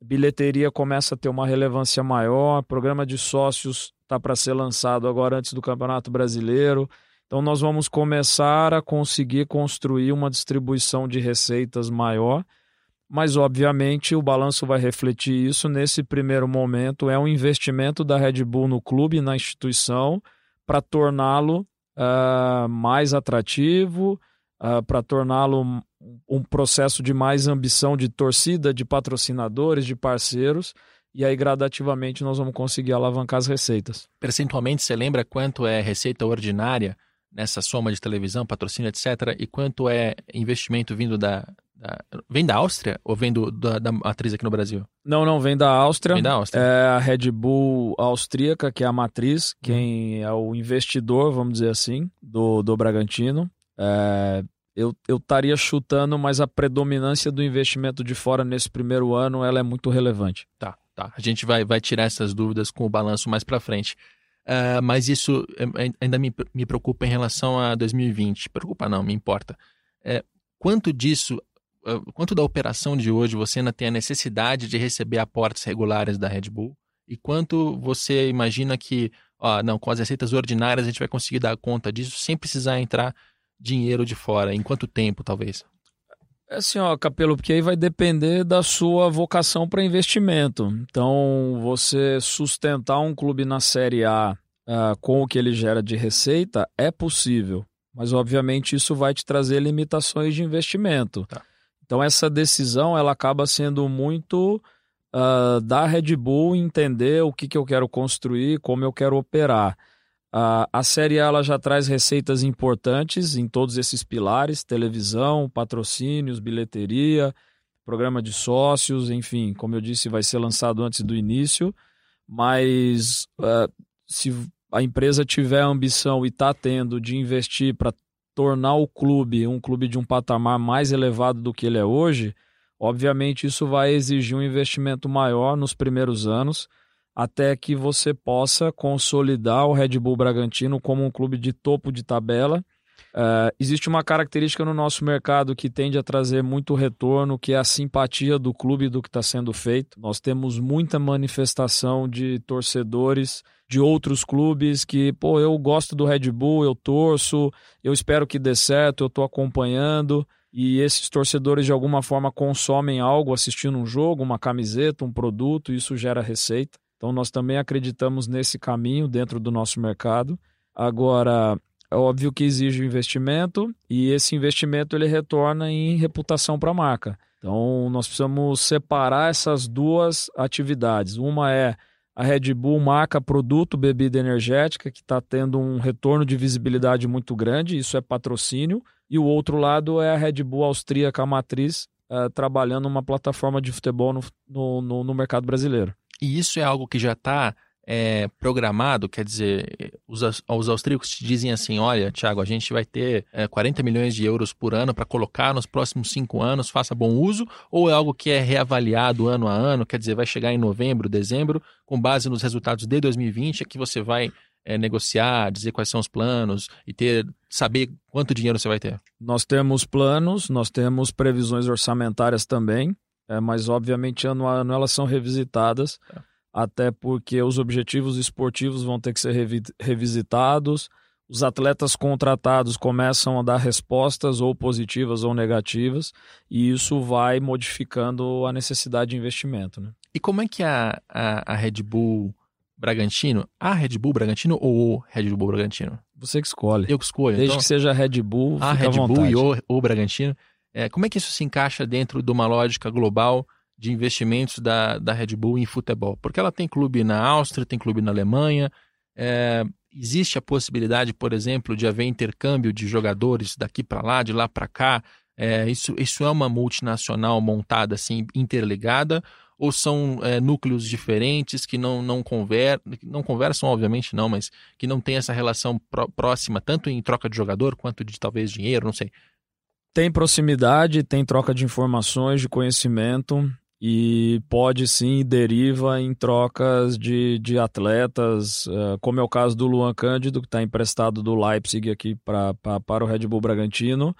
Bilheteria começa a ter uma relevância maior. Programa de sócios está para ser lançado agora antes do Campeonato Brasileiro. Então, nós vamos começar a conseguir construir uma distribuição de receitas maior, mas, obviamente, o balanço vai refletir isso. Nesse primeiro momento, é um investimento da Red Bull no clube, na instituição, para torná-lo uh, mais atrativo, uh, para torná-lo um processo de mais ambição de torcida, de patrocinadores, de parceiros. E aí, gradativamente, nós vamos conseguir alavancar as receitas. Percentualmente, você lembra quanto é receita ordinária nessa soma de televisão, patrocínio, etc., e quanto é investimento vindo da, da, vem da Áustria ou vem do, da, da, matriz aqui no Brasil? Não, não, vem da Áustria. Vem da Áustria. É a Red Bull austríaca, que é a matriz, quem é o investidor, vamos dizer assim, do, do Bragantino. É, eu estaria chutando, mas a predominância do investimento de fora nesse primeiro ano ela é muito relevante. Tá, tá. A gente vai, vai tirar essas dúvidas com o balanço mais para frente. Uh, mas isso ainda me, me preocupa em relação a 2020. Preocupa não, me importa. É, quanto disso ah, quanto da operação de hoje você ainda tem a necessidade de receber aportes regulares da Red Bull? E quanto você imagina que, ó, não, com as receitas ordinárias a gente vai conseguir dar conta disso sem precisar entrar dinheiro de fora? Em quanto tempo, talvez? É assim, ó, Capelo, porque aí vai depender da sua vocação para investimento. Então, você sustentar um clube na Série A uh, com o que ele gera de receita é possível. Mas, obviamente, isso vai te trazer limitações de investimento. Tá. Então essa decisão ela acaba sendo muito uh, da Red Bull entender o que, que eu quero construir, como eu quero operar. Uh, a série ela já traz receitas importantes em todos esses pilares: televisão, patrocínios, bilheteria, programa de sócios, enfim, como eu disse, vai ser lançado antes do início. Mas uh, se a empresa tiver a ambição e está tendo de investir para tornar o clube um clube de um patamar mais elevado do que ele é hoje, obviamente isso vai exigir um investimento maior nos primeiros anos, até que você possa consolidar o Red Bull Bragantino como um clube de topo de tabela. Uh, existe uma característica no nosso mercado que tende a trazer muito retorno, que é a simpatia do clube do que está sendo feito. Nós temos muita manifestação de torcedores de outros clubes que, pô, eu gosto do Red Bull, eu torço, eu espero que dê certo, eu estou acompanhando. E esses torcedores de alguma forma consomem algo assistindo um jogo, uma camiseta, um produto, isso gera receita. Então nós também acreditamos nesse caminho dentro do nosso mercado. Agora, é óbvio que exige investimento e esse investimento ele retorna em reputação para a marca. Então nós precisamos separar essas duas atividades. Uma é a Red Bull marca produto bebida energética que está tendo um retorno de visibilidade muito grande, isso é patrocínio, e o outro lado é a Red Bull austríaca matriz uh, trabalhando uma plataforma de futebol no, no, no mercado brasileiro. E isso é algo que já está é, programado, quer dizer, os, os austríacos te dizem assim: olha, Tiago, a gente vai ter é, 40 milhões de euros por ano para colocar nos próximos cinco anos, faça bom uso, ou é algo que é reavaliado ano a ano, quer dizer, vai chegar em novembro, dezembro, com base nos resultados de 2020, é que você vai é, negociar, dizer quais são os planos e ter saber quanto dinheiro você vai ter? Nós temos planos, nós temos previsões orçamentárias também, é, mas obviamente ano a ano elas são revisitadas. É até porque os objetivos esportivos vão ter que ser revi revisitados, os atletas contratados começam a dar respostas ou positivas ou negativas, e isso vai modificando a necessidade de investimento. Né? E como é que a, a, a Red Bull Bragantino, a Red Bull Bragantino ou o Red Bull Bragantino? Você que escolhe. Eu que escolho. Desde então, que seja Red Bull, a Red Bull e o, o Bragantino. É, como é que isso se encaixa dentro de uma lógica global de investimentos da, da Red Bull em futebol. Porque ela tem clube na Áustria, tem clube na Alemanha. É, existe a possibilidade, por exemplo, de haver intercâmbio de jogadores daqui para lá, de lá para cá. É, isso, isso é uma multinacional montada assim, interligada, ou são é, núcleos diferentes que não, não, conver, não conversam, obviamente não, mas que não tem essa relação próxima, tanto em troca de jogador quanto de talvez dinheiro, não sei. Tem proximidade, tem troca de informações, de conhecimento. e pode sim deriva em trocas de, de atletas, uh, como é o caso do Luan Cândido, que está emprestado do Leipzig aqui pra, pra, para o Red Bull Bragantino.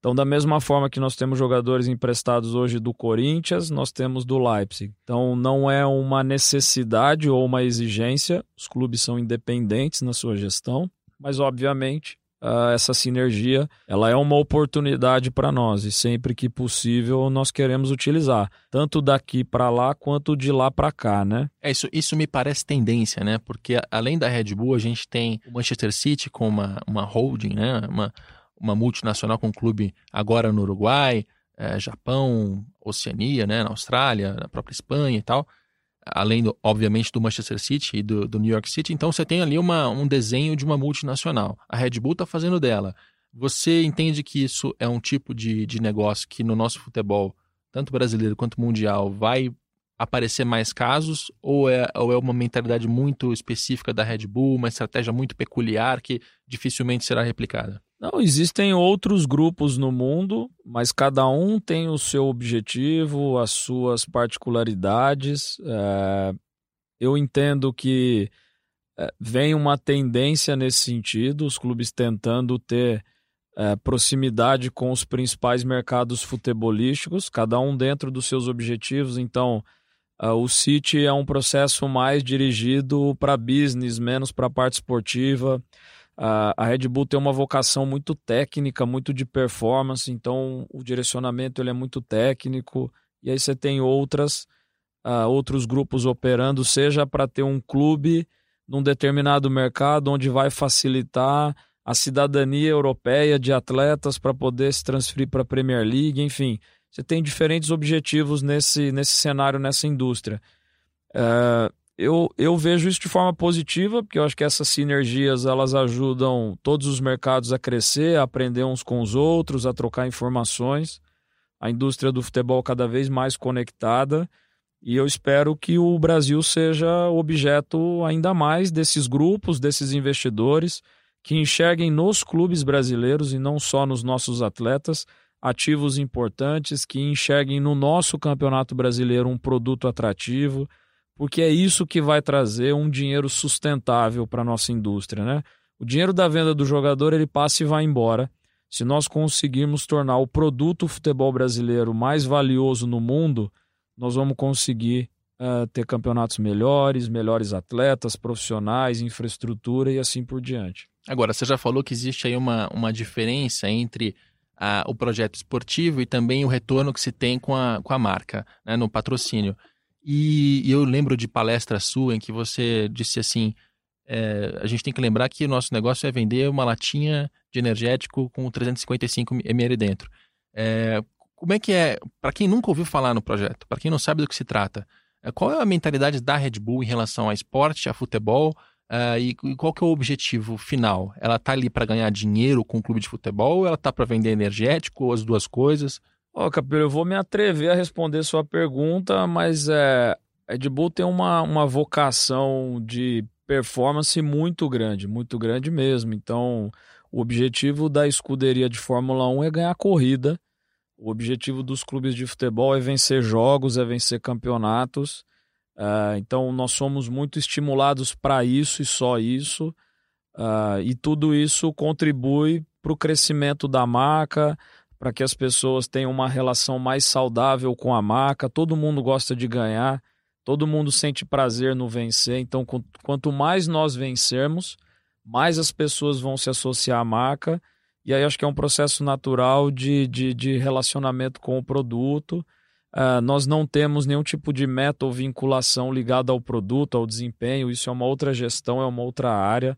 Então, da mesma forma que nós temos jogadores emprestados hoje do Corinthians, nós temos do Leipzig. Então, não é uma necessidade ou uma exigência, os clubes são independentes na sua gestão, mas obviamente uh, essa sinergia ela é uma oportunidade para nós e sempre que possível nós queremos utilizar, tanto daqui para lá quanto de lá para cá, né? É isso, isso me parece tendência, né? Porque além da Red Bull, a gente tem o Manchester City com uma, uma holding, né? Uma, uma multinacional com um clube agora no Uruguai, é, Japão, Oceania, né? Na Austrália, na própria Espanha e tal além, do, obviamente, do Manchester City e do, do, New York City. Então você tem ali uma, um desenho de uma multinacional. A Red Bull está fazendo dela. Você entende que isso é um tipo de, de negócio que no nosso futebol, tanto brasileiro quanto mundial, vai aparecer mais casos? Ou é, ou é uma mentalidade muito específica da Red Bull, uma estratégia muito peculiar que dificilmente será replicada? Não, existem outros grupos no mundo, mas cada um tem o seu objetivo, as suas particularidades. É, eu entendo que é, vem uma tendência nesse sentido, os clubes tentando ter é, proximidade com os principais mercados futebolísticos, cada um dentro dos seus objetivos. Então, é, o City é um processo mais dirigido para business, menos para a parte esportiva. A, Red Bull tem uma vocação muito técnica, muito de performance, então o direcionamento ele é muito técnico. E aí você tem outras, uh, outros grupos operando, seja para ter um clube num determinado mercado onde vai facilitar a cidadania europeia de atletas para poder se transferir para a Premier League, enfim, você tem diferentes objetivos nesse, nesse cenário, nessa indústria. Uh, eu, eu vejo isso de forma positiva, porque eu acho que essas sinergias elas ajudam todos os mercados a crescer, a aprender uns com os outros, a trocar informações. A indústria do futebol cada vez mais conectada. E eu espero que o Brasil seja objeto ainda mais desses grupos, desses investidores, que enxerguem nos clubes brasileiros e não só nos nossos atletas ativos importantes, que enxerguem no nosso campeonato brasileiro um produto atrativo porque é isso que vai trazer um dinheiro sustentável para a nossa indústria, né? O dinheiro da venda do jogador ele passa e vai embora. Se nós conseguirmos tornar o produto futebol brasileiro mais valioso no mundo, nós vamos conseguir uh, ter campeonatos melhores, melhores atletas, profissionais, infraestrutura e assim por diante. Agora, você já falou que existe aí uma, uma diferença entre uh, o projeto esportivo e também o retorno que se tem com a, com a marca, né, no patrocínio. E, eu lembro de palestra sua em que você disse assim: é, a gente tem que lembrar que o nosso negócio é vender uma latinha de energético com 355 ml dentro. É, como é que é, para quem nunca ouviu falar no projeto, para quem não sabe do que se trata, é, qual é a mentalidade da Red Bull em relação a esporte, a futebol? Uh, e, e, qual que é o objetivo final? Ela está ali para ganhar dinheiro com o clube de futebol ou ela está para vender energético ou as duas coisas? Ó, oh, Capelo, eu vou me atrever a responder sua pergunta, mas é, Red Bull tem uma, uma vocação de performance muito grande, muito grande mesmo. Então, o objetivo da escuderia de Fórmula 1 é ganhar corrida. O objetivo dos clubes de futebol é vencer jogos, é vencer campeonatos. Uh, então, nós somos muito estimulados para isso e só isso. Uh, e tudo isso contribui para o crescimento da marca, para que as pessoas tenham uma relação mais saudável com a marca. Todo mundo gosta de ganhar, todo mundo sente prazer no vencer. Então, quanto mais nós vencermos, mais as pessoas vão se associar à marca. E aí acho que é um processo natural de, de, de relacionamento com o produto. Uh, nós não temos nenhum tipo de meta ou vinculação ligada ao produto, ao desempenho. Isso é uma outra gestão, é uma outra área.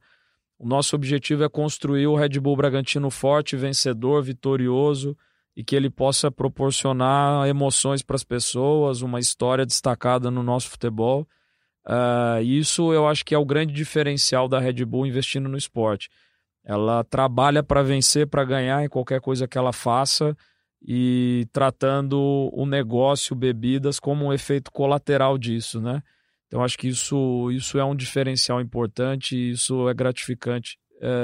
O nosso objetivo é construir o Red Bull Bragantino forte, vencedor, vitorioso e que ele possa proporcionar emoções para as pessoas, uma história destacada no nosso futebol. Uh, isso eu acho que é o grande diferencial da Red Bull investindo no esporte. Ela trabalha para vencer, para ganhar em qualquer coisa que ela faça e tratando o negócio bebidas como um efeito colateral disso, né? Então acho que isso, isso é um diferencial importante e isso é gratificante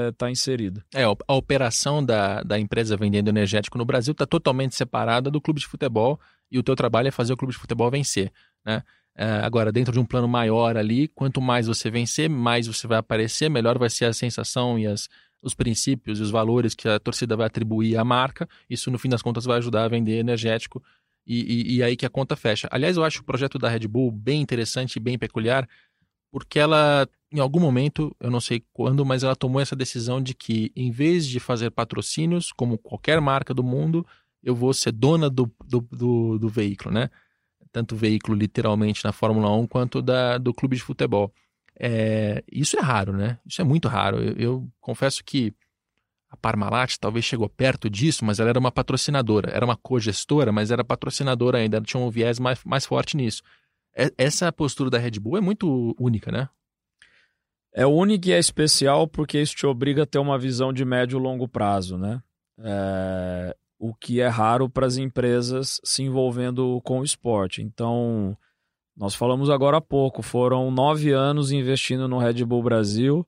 está é, inserida. É, a operação da, da empresa vendendo energético no Brasil está totalmente separada do clube de futebol e o teu trabalho é fazer o clube de futebol vencer, né? É, agora, dentro de um plano maior ali, quanto mais você vencer, mais você vai aparecer, melhor vai ser a sensação e as, os princípios e os valores que a torcida vai atribuir à marca. Isso, no fim das contas, vai ajudar a vender energético e, e, e aí que a conta fecha. Aliás, eu acho o projeto da Red Bull bem interessante e bem peculiar, porque ela, em algum momento, eu não sei quando, mas ela tomou essa decisão de que, em vez de fazer patrocínios, como qualquer marca do mundo, eu vou ser dona do, do, do, do veículo, né? Tanto veículo literalmente na Fórmula 1 quanto da, do clube de futebol. É, isso é raro, né? Isso é muito raro. Eu, eu, confesso que a Parmalat talvez chegou perto disso, mas ela era uma patrocinadora. Era uma cogestora, mas era patrocinadora ainda. Ela tinha um viés mais, mais forte nisso. É, essa postura da Red Bull é muito única, né? É única e é especial porque isso te obriga a ter uma visão de médio e longo prazo, né? É, o que é raro para as empresas se envolvendo com o esporte. Então, nós falamos agora há pouco, foram nove anos investindo no Red Bull Brasil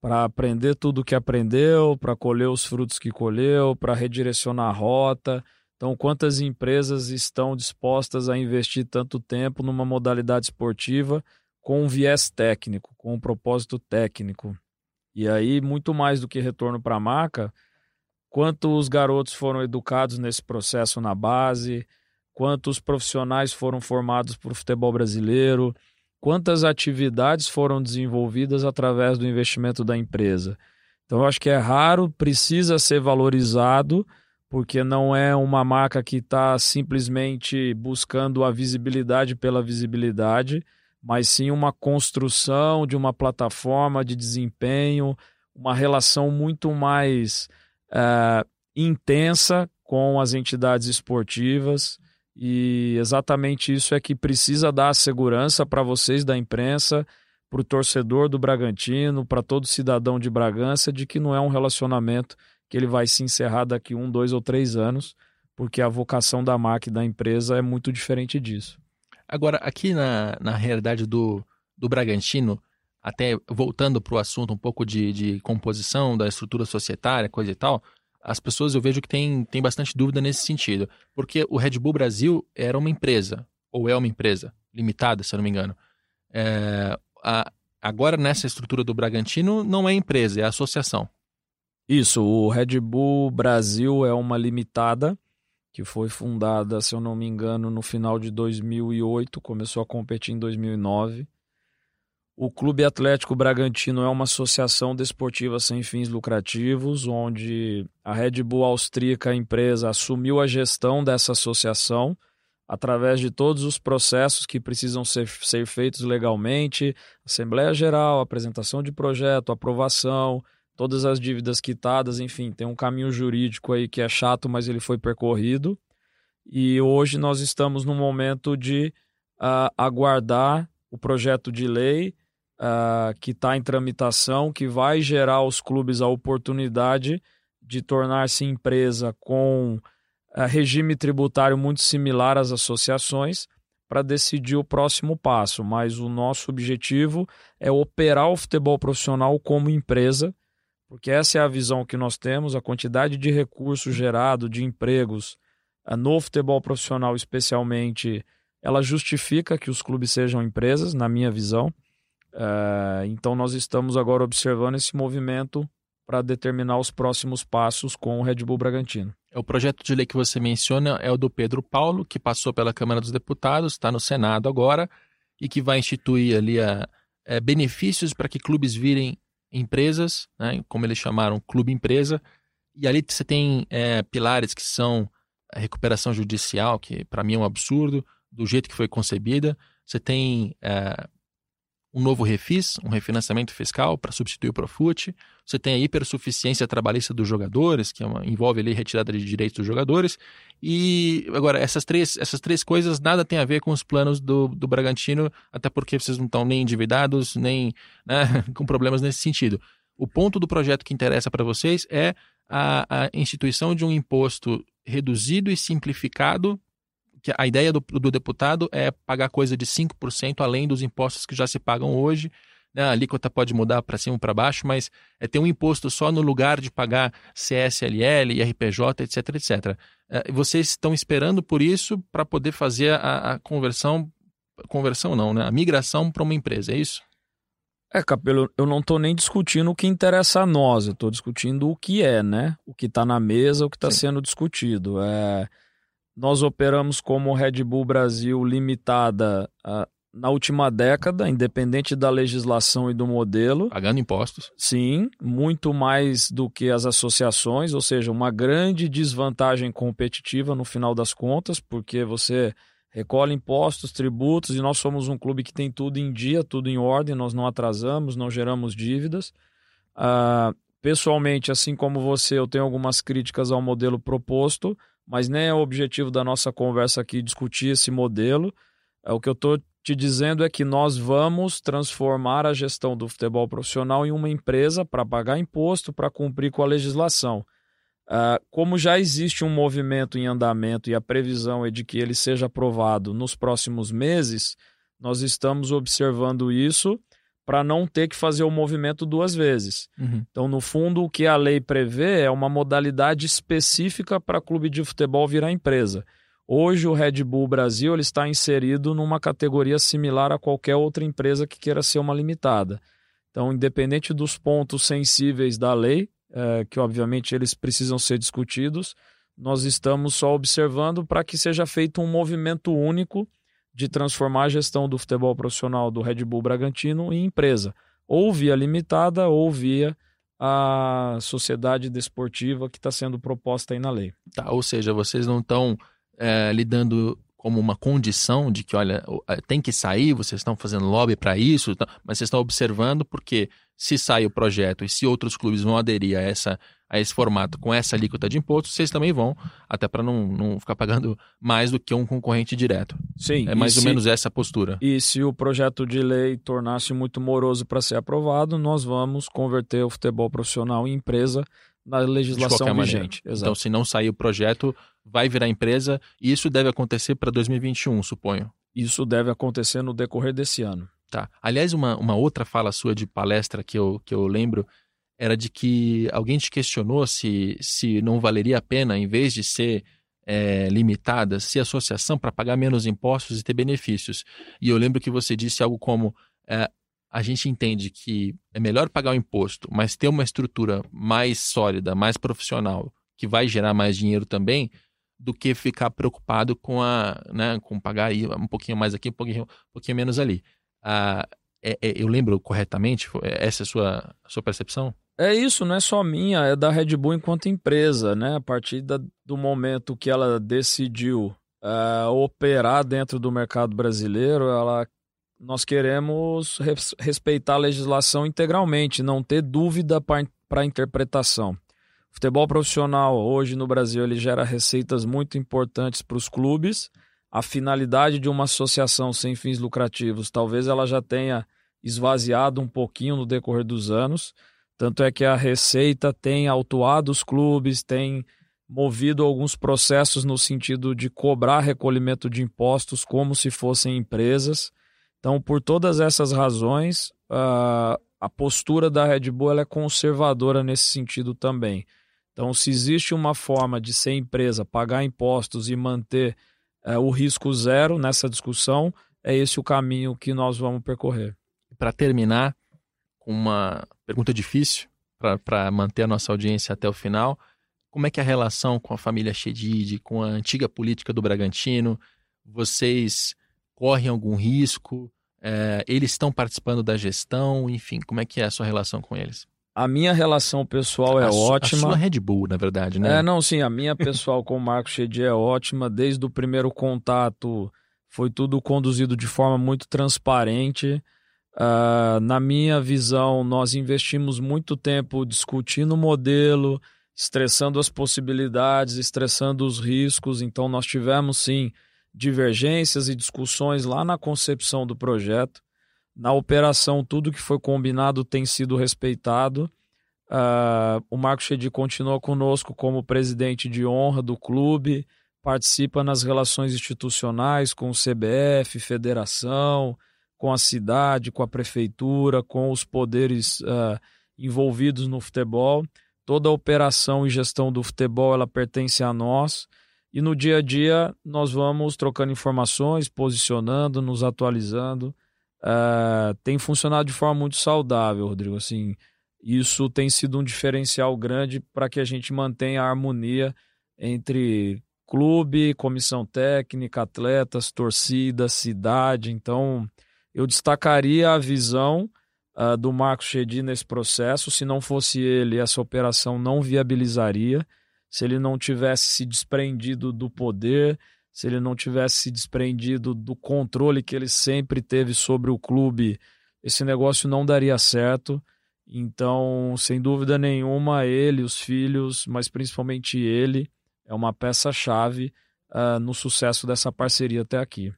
para aprender tudo o que aprendeu, para colher os frutos que colheu, para redirecionar a rota. Então, quantas empresas estão dispostas a investir tanto tempo numa modalidade esportiva com um viés técnico, com um propósito técnico? E aí, muito mais do que retorno para a marca, quantos garotos foram educados nesse processo na base, quantos profissionais foram formados para o futebol brasileiro, quantas atividades foram desenvolvidas através do investimento da empresa. Então, eu acho que é raro, precisa ser valorizado, porque não é uma marca que está simplesmente buscando a visibilidade pela visibilidade, mas sim uma construção de uma plataforma de desempenho, uma relação muito mais é, intensa com as entidades esportivas e exatamente isso é que precisa dar segurança para vocês da imprensa, para o torcedor do Bragantino, para todo cidadão de Bragança, de que não é um relacionamento que ele vai se encerrar daqui um, dois ou três anos, porque a vocação da marca e da empresa é muito diferente disso. Agora, aqui na, na realidade do, do Bragantino, até voltando para o assunto um pouco de, de composição da estrutura societária, coisa e tal, as pessoas eu vejo que tem, tem bastante dúvida nesse sentido. Porque o Red Bull Brasil era uma empresa, ou é uma empresa, limitada, se eu não me engano. É, a, agora, nessa estrutura do Bragantino, não é empresa, é associação. Isso, o Red Bull Brasil é uma limitada que foi fundada, se eu não me engano, no final de 2008, começou a competir em 2009. O Clube Atlético Bragantino é uma associação desportiva sem fins lucrativos, onde a Red Bull Austríaca, empresa, assumiu a gestão dessa associação através de todos os processos que precisam ser, ser feitos legalmente, Assembleia Geral, apresentação de projeto, aprovação, todas as dívidas quitadas, enfim, tem um caminho jurídico aí que é chato, mas ele foi percorrido. E hoje nós estamos no momento de uh, aguardar o projeto de lei uh, que está em tramitação, que vai gerar aos clubes a oportunidade de tornar-se empresa com uh, regime tributário muito similar às associações para decidir o próximo passo. Mas o nosso objetivo é operar o futebol profissional como empresa, porque essa é a visão que nós temos, a quantidade de recursos gerado, de empregos uh, no futebol profissional especialmente, ela justifica que os clubes sejam empresas, na minha visão. Uh, então nós estamos agora observando esse movimento para determinar os próximos passos com o Red Bull Bragantino. É o projeto de lei que você menciona é o do Pedro Paulo, que passou pela Câmara dos Deputados, está no Senado agora e que vai instituir ali a, é, benefícios para que clubes virem empresas, né, como eles chamaram, clube empresa. E ali você tem é, pilares que são a recuperação judicial, que para mim é um absurdo, do jeito que foi concebida. Você tem é, um novo refis, um refinanciamento fiscal para substituir o Profut. Você tem a hipersuficiência trabalhista dos jogadores, que é uma, envolve ali retirada de direitos dos jogadores. E agora, essas três, essas três coisas nada tem a ver com os planos do, do Bragantino, até porque vocês não estão nem endividados, nem né, com problemas nesse sentido. O ponto do projeto que interessa para vocês é a, a instituição de um imposto reduzido e simplificado que a ideia do, do deputado é pagar coisa de 5% além dos impostos que já se pagam hoje, né, a alíquota pode mudar para cima ou para baixo, mas é ter um imposto só no lugar de pagar CSLL, IRPJ, etc, etc. É, vocês estão esperando por isso para poder fazer a, a, conversão, conversão não, né, a migração para uma empresa, é isso? É, Capelo, eu não estou nem discutindo o que interessa a nós, eu estou discutindo o que é, né? O que está na mesa, o que está sendo discutido. É, nós operamos como Red Bull Brasil Limitada uh, na última década, independente da legislação e do modelo. Pagando impostos. Sim, muito mais do que as associações, ou seja, uma grande desvantagem competitiva no final das contas, porque você recolhe impostos, tributos, e nós somos um clube que tem tudo em dia, tudo em ordem, nós não atrasamos, não geramos dívidas. Uh, pessoalmente, assim como você, eu tenho algumas críticas ao modelo proposto, mas nem é o objetivo da nossa conversa aqui discutir esse modelo. É, o que eu estou te dizendo é que nós vamos transformar a gestão do futebol profissional em uma empresa para pagar imposto, para cumprir com a legislação. Uh, como já existe um movimento em andamento e a previsão é de que ele seja aprovado nos próximos meses, nós estamos observando isso para não ter que fazer o movimento duas vezes. Uhum. Então, no fundo, o que a lei prevê é uma modalidade específica para clube de futebol virar empresa. Hoje, o Red Bull Brasil ele está inserido numa categoria similar a qualquer outra empresa que queira ser uma limitada. Então, independente dos pontos sensíveis da lei, é, que obviamente eles precisam ser discutidos. Nós estamos só observando para que seja feito um movimento único de transformar a gestão do futebol profissional do Red Bull Bragantino em empresa, ou via limitada ou via a sociedade desportiva que está sendo proposta aí na lei. Tá, ou seja, vocês não estão é, lidando como uma condição de que, olha, tem que sair, vocês estão fazendo lobby para isso, tá, mas vocês estão observando porque se sai o projeto e se outros clubes vão aderir a, essa, a esse formato com essa alíquota de imposto, vocês também vão, até para não, não ficar pagando mais do que um concorrente direto. Sim. É mais ou se, menos essa postura. E se o projeto de lei tornasse muito moroso para ser aprovado, nós vamos converter o futebol profissional em empresa na legislação vigente. Então, se não sair o projeto, vai virar empresa e isso deve acontecer para 2021, suponho. Isso deve acontecer no decorrer desse ano. Tá. Aliás, uma, uma outra fala sua de palestra que eu, que eu lembro era de que alguém te questionou se, se não valeria a pena, em vez de ser é, limitada, se associação para pagar menos impostos e ter benefícios. E eu lembro que você disse algo como: é, a gente entende que é melhor pagar o imposto, mas ter uma estrutura mais sólida, mais profissional, que vai gerar mais dinheiro também, do que ficar preocupado com a, né, com pagar aí um pouquinho mais aqui, um pouquinho, um pouquinho menos ali. Ah, é, é, eu lembro corretamente? Essa é a sua, a sua percepção? É isso, não é só minha, é da Red Bull enquanto empresa, né? A partir da, do momento que ela decidiu uh, operar dentro do mercado brasileiro, ela, nós queremos res, respeitar a legislação integralmente, não ter dúvida para a interpretação. O futebol profissional hoje no Brasil ele gera receitas muito importantes para os clubes, a finalidade de uma associação sem fins lucrativos, talvez ela já tenha esvaziado um pouquinho no decorrer dos anos. Tanto é que a Receita tem autuado os clubes, tem movido alguns processos no sentido de cobrar recolhimento de impostos como se fossem empresas. Então, por todas essas razões, a postura da Red Bull é conservadora nesse sentido também. Então, se existe uma forma de ser empresa, pagar impostos e manter é, o risco zero nessa discussão, é esse o caminho que nós vamos percorrer. Para terminar, uma pergunta difícil para manter a nossa audiência até o final, como é que é a relação com a família Chedid, com a antiga política do Bragantino? Vocês correm algum risco? É, eles estão participando da gestão? Enfim, como é que é a sua relação com eles? A minha relação pessoal é a ótima. A sua Red Bull, na verdade, né? É, não, sim, a minha pessoal com o Marco Chedi é ótima. Desde o primeiro contato foi tudo conduzido de forma muito transparente. Uh, na minha visão, nós investimos muito tempo discutindo o modelo, estressando as possibilidades, estressando os riscos. Então, nós tivemos sim divergências e discussões lá na concepção do projeto. Na operação, tudo que foi combinado tem sido respeitado. Uh, o Marco Chedi continua conosco como presidente de honra do clube, participa nas relações institucionais com o CBF, federação, com a cidade, com a prefeitura, com os poderes uh, envolvidos no futebol. Toda a operação e gestão do futebol ela pertence a nós. E no dia a dia nós vamos trocando informações, posicionando, nos atualizando. Uh, tem funcionado de forma muito saudável, Rodrigo. Assim, isso tem sido um diferencial grande para que a gente mantenha a harmonia entre clube, comissão técnica, atletas, torcida, cidade. Então, eu destacaria a visão uh, do Marcos Chedi nesse processo. Se não fosse ele, essa operação não viabilizaria. Se ele não tivesse se desprendido do poder, se ele não tivesse se desprendido do controle que ele sempre teve sobre o clube, esse negócio não daria certo. Então, sem dúvida nenhuma, ele, os filhos, mas principalmente ele, é uma peça-chave uh, no sucesso dessa parceria até aqui.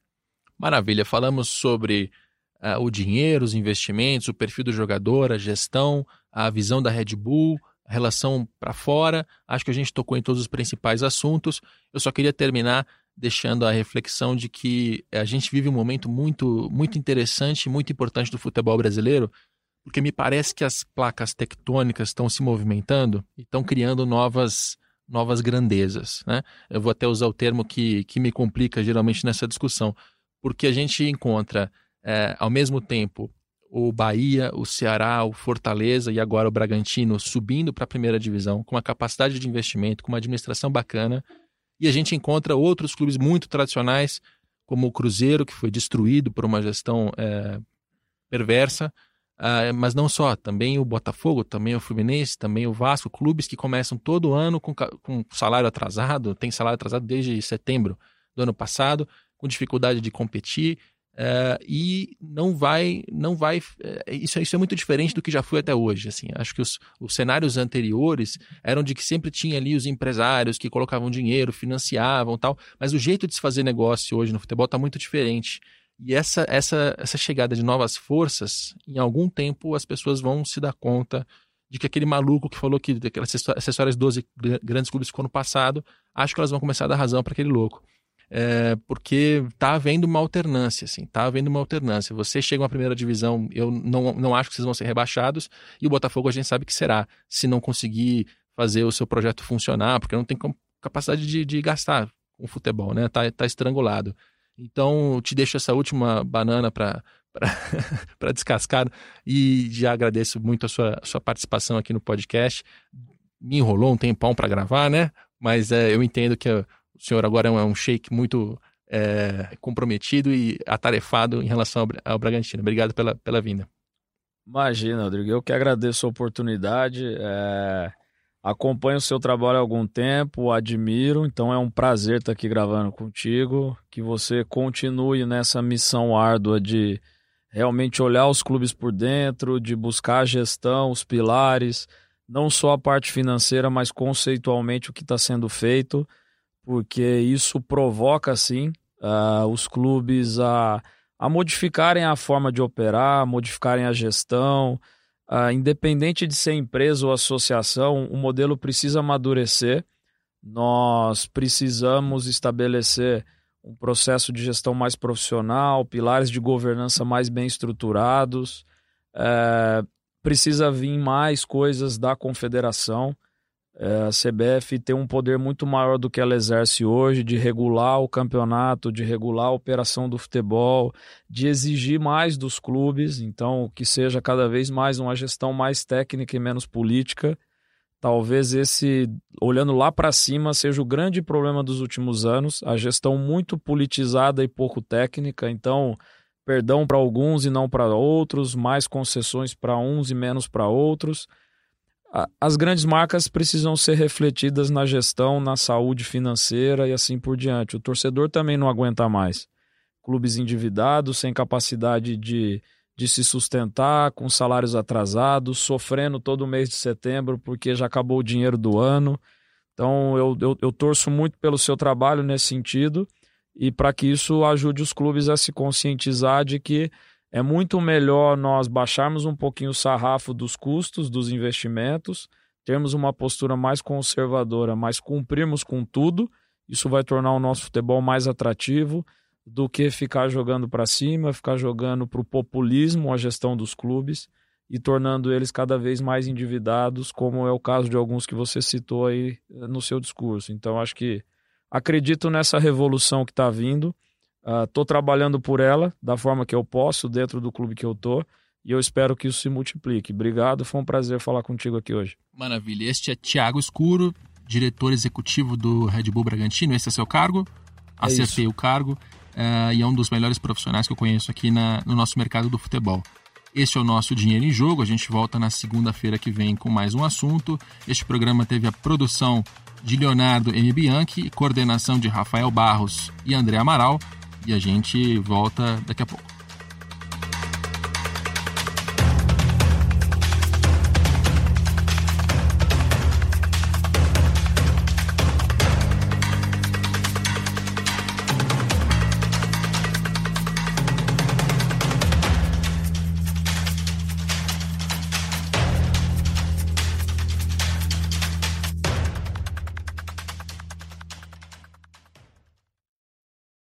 Maravilha. Falamos sobre uh, o dinheiro, os investimentos, o perfil do jogador, a gestão, a visão da Red Bull, a relação para fora. Acho que a gente tocou em todos os principais assuntos. Eu só queria terminar deixando a reflexão de que a gente vive um momento muito, muito interessante, muito importante do futebol brasileiro, porque me parece que as placas tectônicas estão se movimentando e estão criando novas novas grandezas. Né? Eu vou até usar o termo que, que me complica geralmente nessa discussão, porque a gente encontra, é, ao mesmo tempo, o Bahia, o Ceará, o Fortaleza e agora o Bragantino subindo para a primeira divisão, com uma capacidade de investimento, com uma administração bacana, e a gente encontra outros clubes muito tradicionais, como o Cruzeiro, que foi destruído por uma gestão é, perversa, Uh, mas não só, também o Botafogo, também o Fluminense, também o Vasco, clubes que começam todo ano com, com salário atrasado, tem salário atrasado desde setembro do ano passado, com dificuldade de competir, uh, e não vai, não vai, uh, isso, isso é muito diferente do que já foi até hoje, assim, acho que os, os cenários anteriores eram de que sempre tinha ali os empresários que colocavam dinheiro, financiavam tal, mas o jeito de se fazer negócio hoje no futebol está muito diferente, e essa, essa, essa chegada de novas forças, em algum tempo as pessoas vão se dar conta de que aquele maluco que falou que aquelas de 12 grandes clubes ficou no passado, acho que elas vão começar a dar razão para aquele louco. É, porque tá havendo uma alternância, assim, tá havendo uma alternância. Você chega uma primeira divisão, eu não, não acho que vocês vão ser rebaixados, e o Botafogo a gente sabe que será, se não conseguir fazer o seu projeto funcionar, porque não tem capacidade de, de gastar com futebol, né? Tá, tá estrangulado. Então, te deixo essa última banana para para descascar e já agradeço muito a sua, a sua participação aqui no podcast. Me enrolou um tempão para gravar, né? Mas é, eu entendo que senhor agora é um, é um sheik muito é, comprometido e atarefado em relação ao, ao Bragantino. Obrigado pela, pela vinda. Imagina, Rodrigo. Eu que agradeço a oportunidade. É... Acompanho o seu trabalho há algum tempo, admiro, então é um prazer estar aqui gravando contigo. Que você continue nessa missão árdua de realmente olhar os clubes por dentro, de buscar a gestão, os pilares, não só a parte financeira, mas conceitualmente o que está sendo feito, porque isso provoca, sim, uh, os clubes a, a modificarem a forma de operar, modificarem a gestão. Uh, independente de ser empresa ou associação, o modelo precisa amadurecer. Nós precisamos estabelecer um processo de gestão mais profissional, pilares de governança mais bem estruturados. É, precisa vir mais coisas da confederação. É, a CBF tem um poder muito maior do que ela exerce hoje de regular o campeonato, de regular a operação do futebol, de exigir mais dos clubes, então que seja cada vez mais uma gestão mais técnica e menos política. Talvez esse, olhando lá para cima, seja o grande problema dos últimos anos, a gestão muito politizada e pouco técnica. Então, perdão para alguns e não para outros, mais concessões para uns e menos para outros as grandes marcas precisam ser refletidas na gestão, na saúde financeira e assim por diante. O torcedor também não aguenta mais. Clubes endividados, sem capacidade de, de se sustentar, com salários atrasados, sofrendo todo mês de setembro porque já acabou o dinheiro do ano. Então eu, eu, eu torço muito pelo seu trabalho nesse sentido e para que isso ajude os clubes a se conscientizar de que é muito melhor nós baixarmos um pouquinho o sarrafo dos custos dos investimentos, termos uma postura mais conservadora, mas cumprirmos com tudo. Isso vai tornar o nosso futebol mais atrativo, do que ficar jogando para cima, ficar jogando para o populismo a gestão dos clubes e tornando eles cada vez mais endividados, como é o caso de alguns que você citou aí eh, no seu discurso. Então, acho que acredito nessa revolução que está vindo. Estou uh, trabalhando por ela da forma que eu posso, dentro do clube que eu tô, e eu espero que isso se multiplique. Obrigado, foi um prazer falar contigo aqui hoje. Maravilha. Este é Tiago Escuro, diretor executivo do Red Bull Bragantino. Esse é seu cargo? É Acertei isso. o cargo uh, e é um dos melhores profissionais que eu conheço aqui na, no nosso mercado do futebol. Este é o nosso Dinheiro em Jogo. A gente volta na segunda-feira que vem com mais um assunto. Este programa teve a produção de Leonardo M. Bianchi, coordenação de Rafael Barros e André Amaral. E a gente volta daqui a pouco.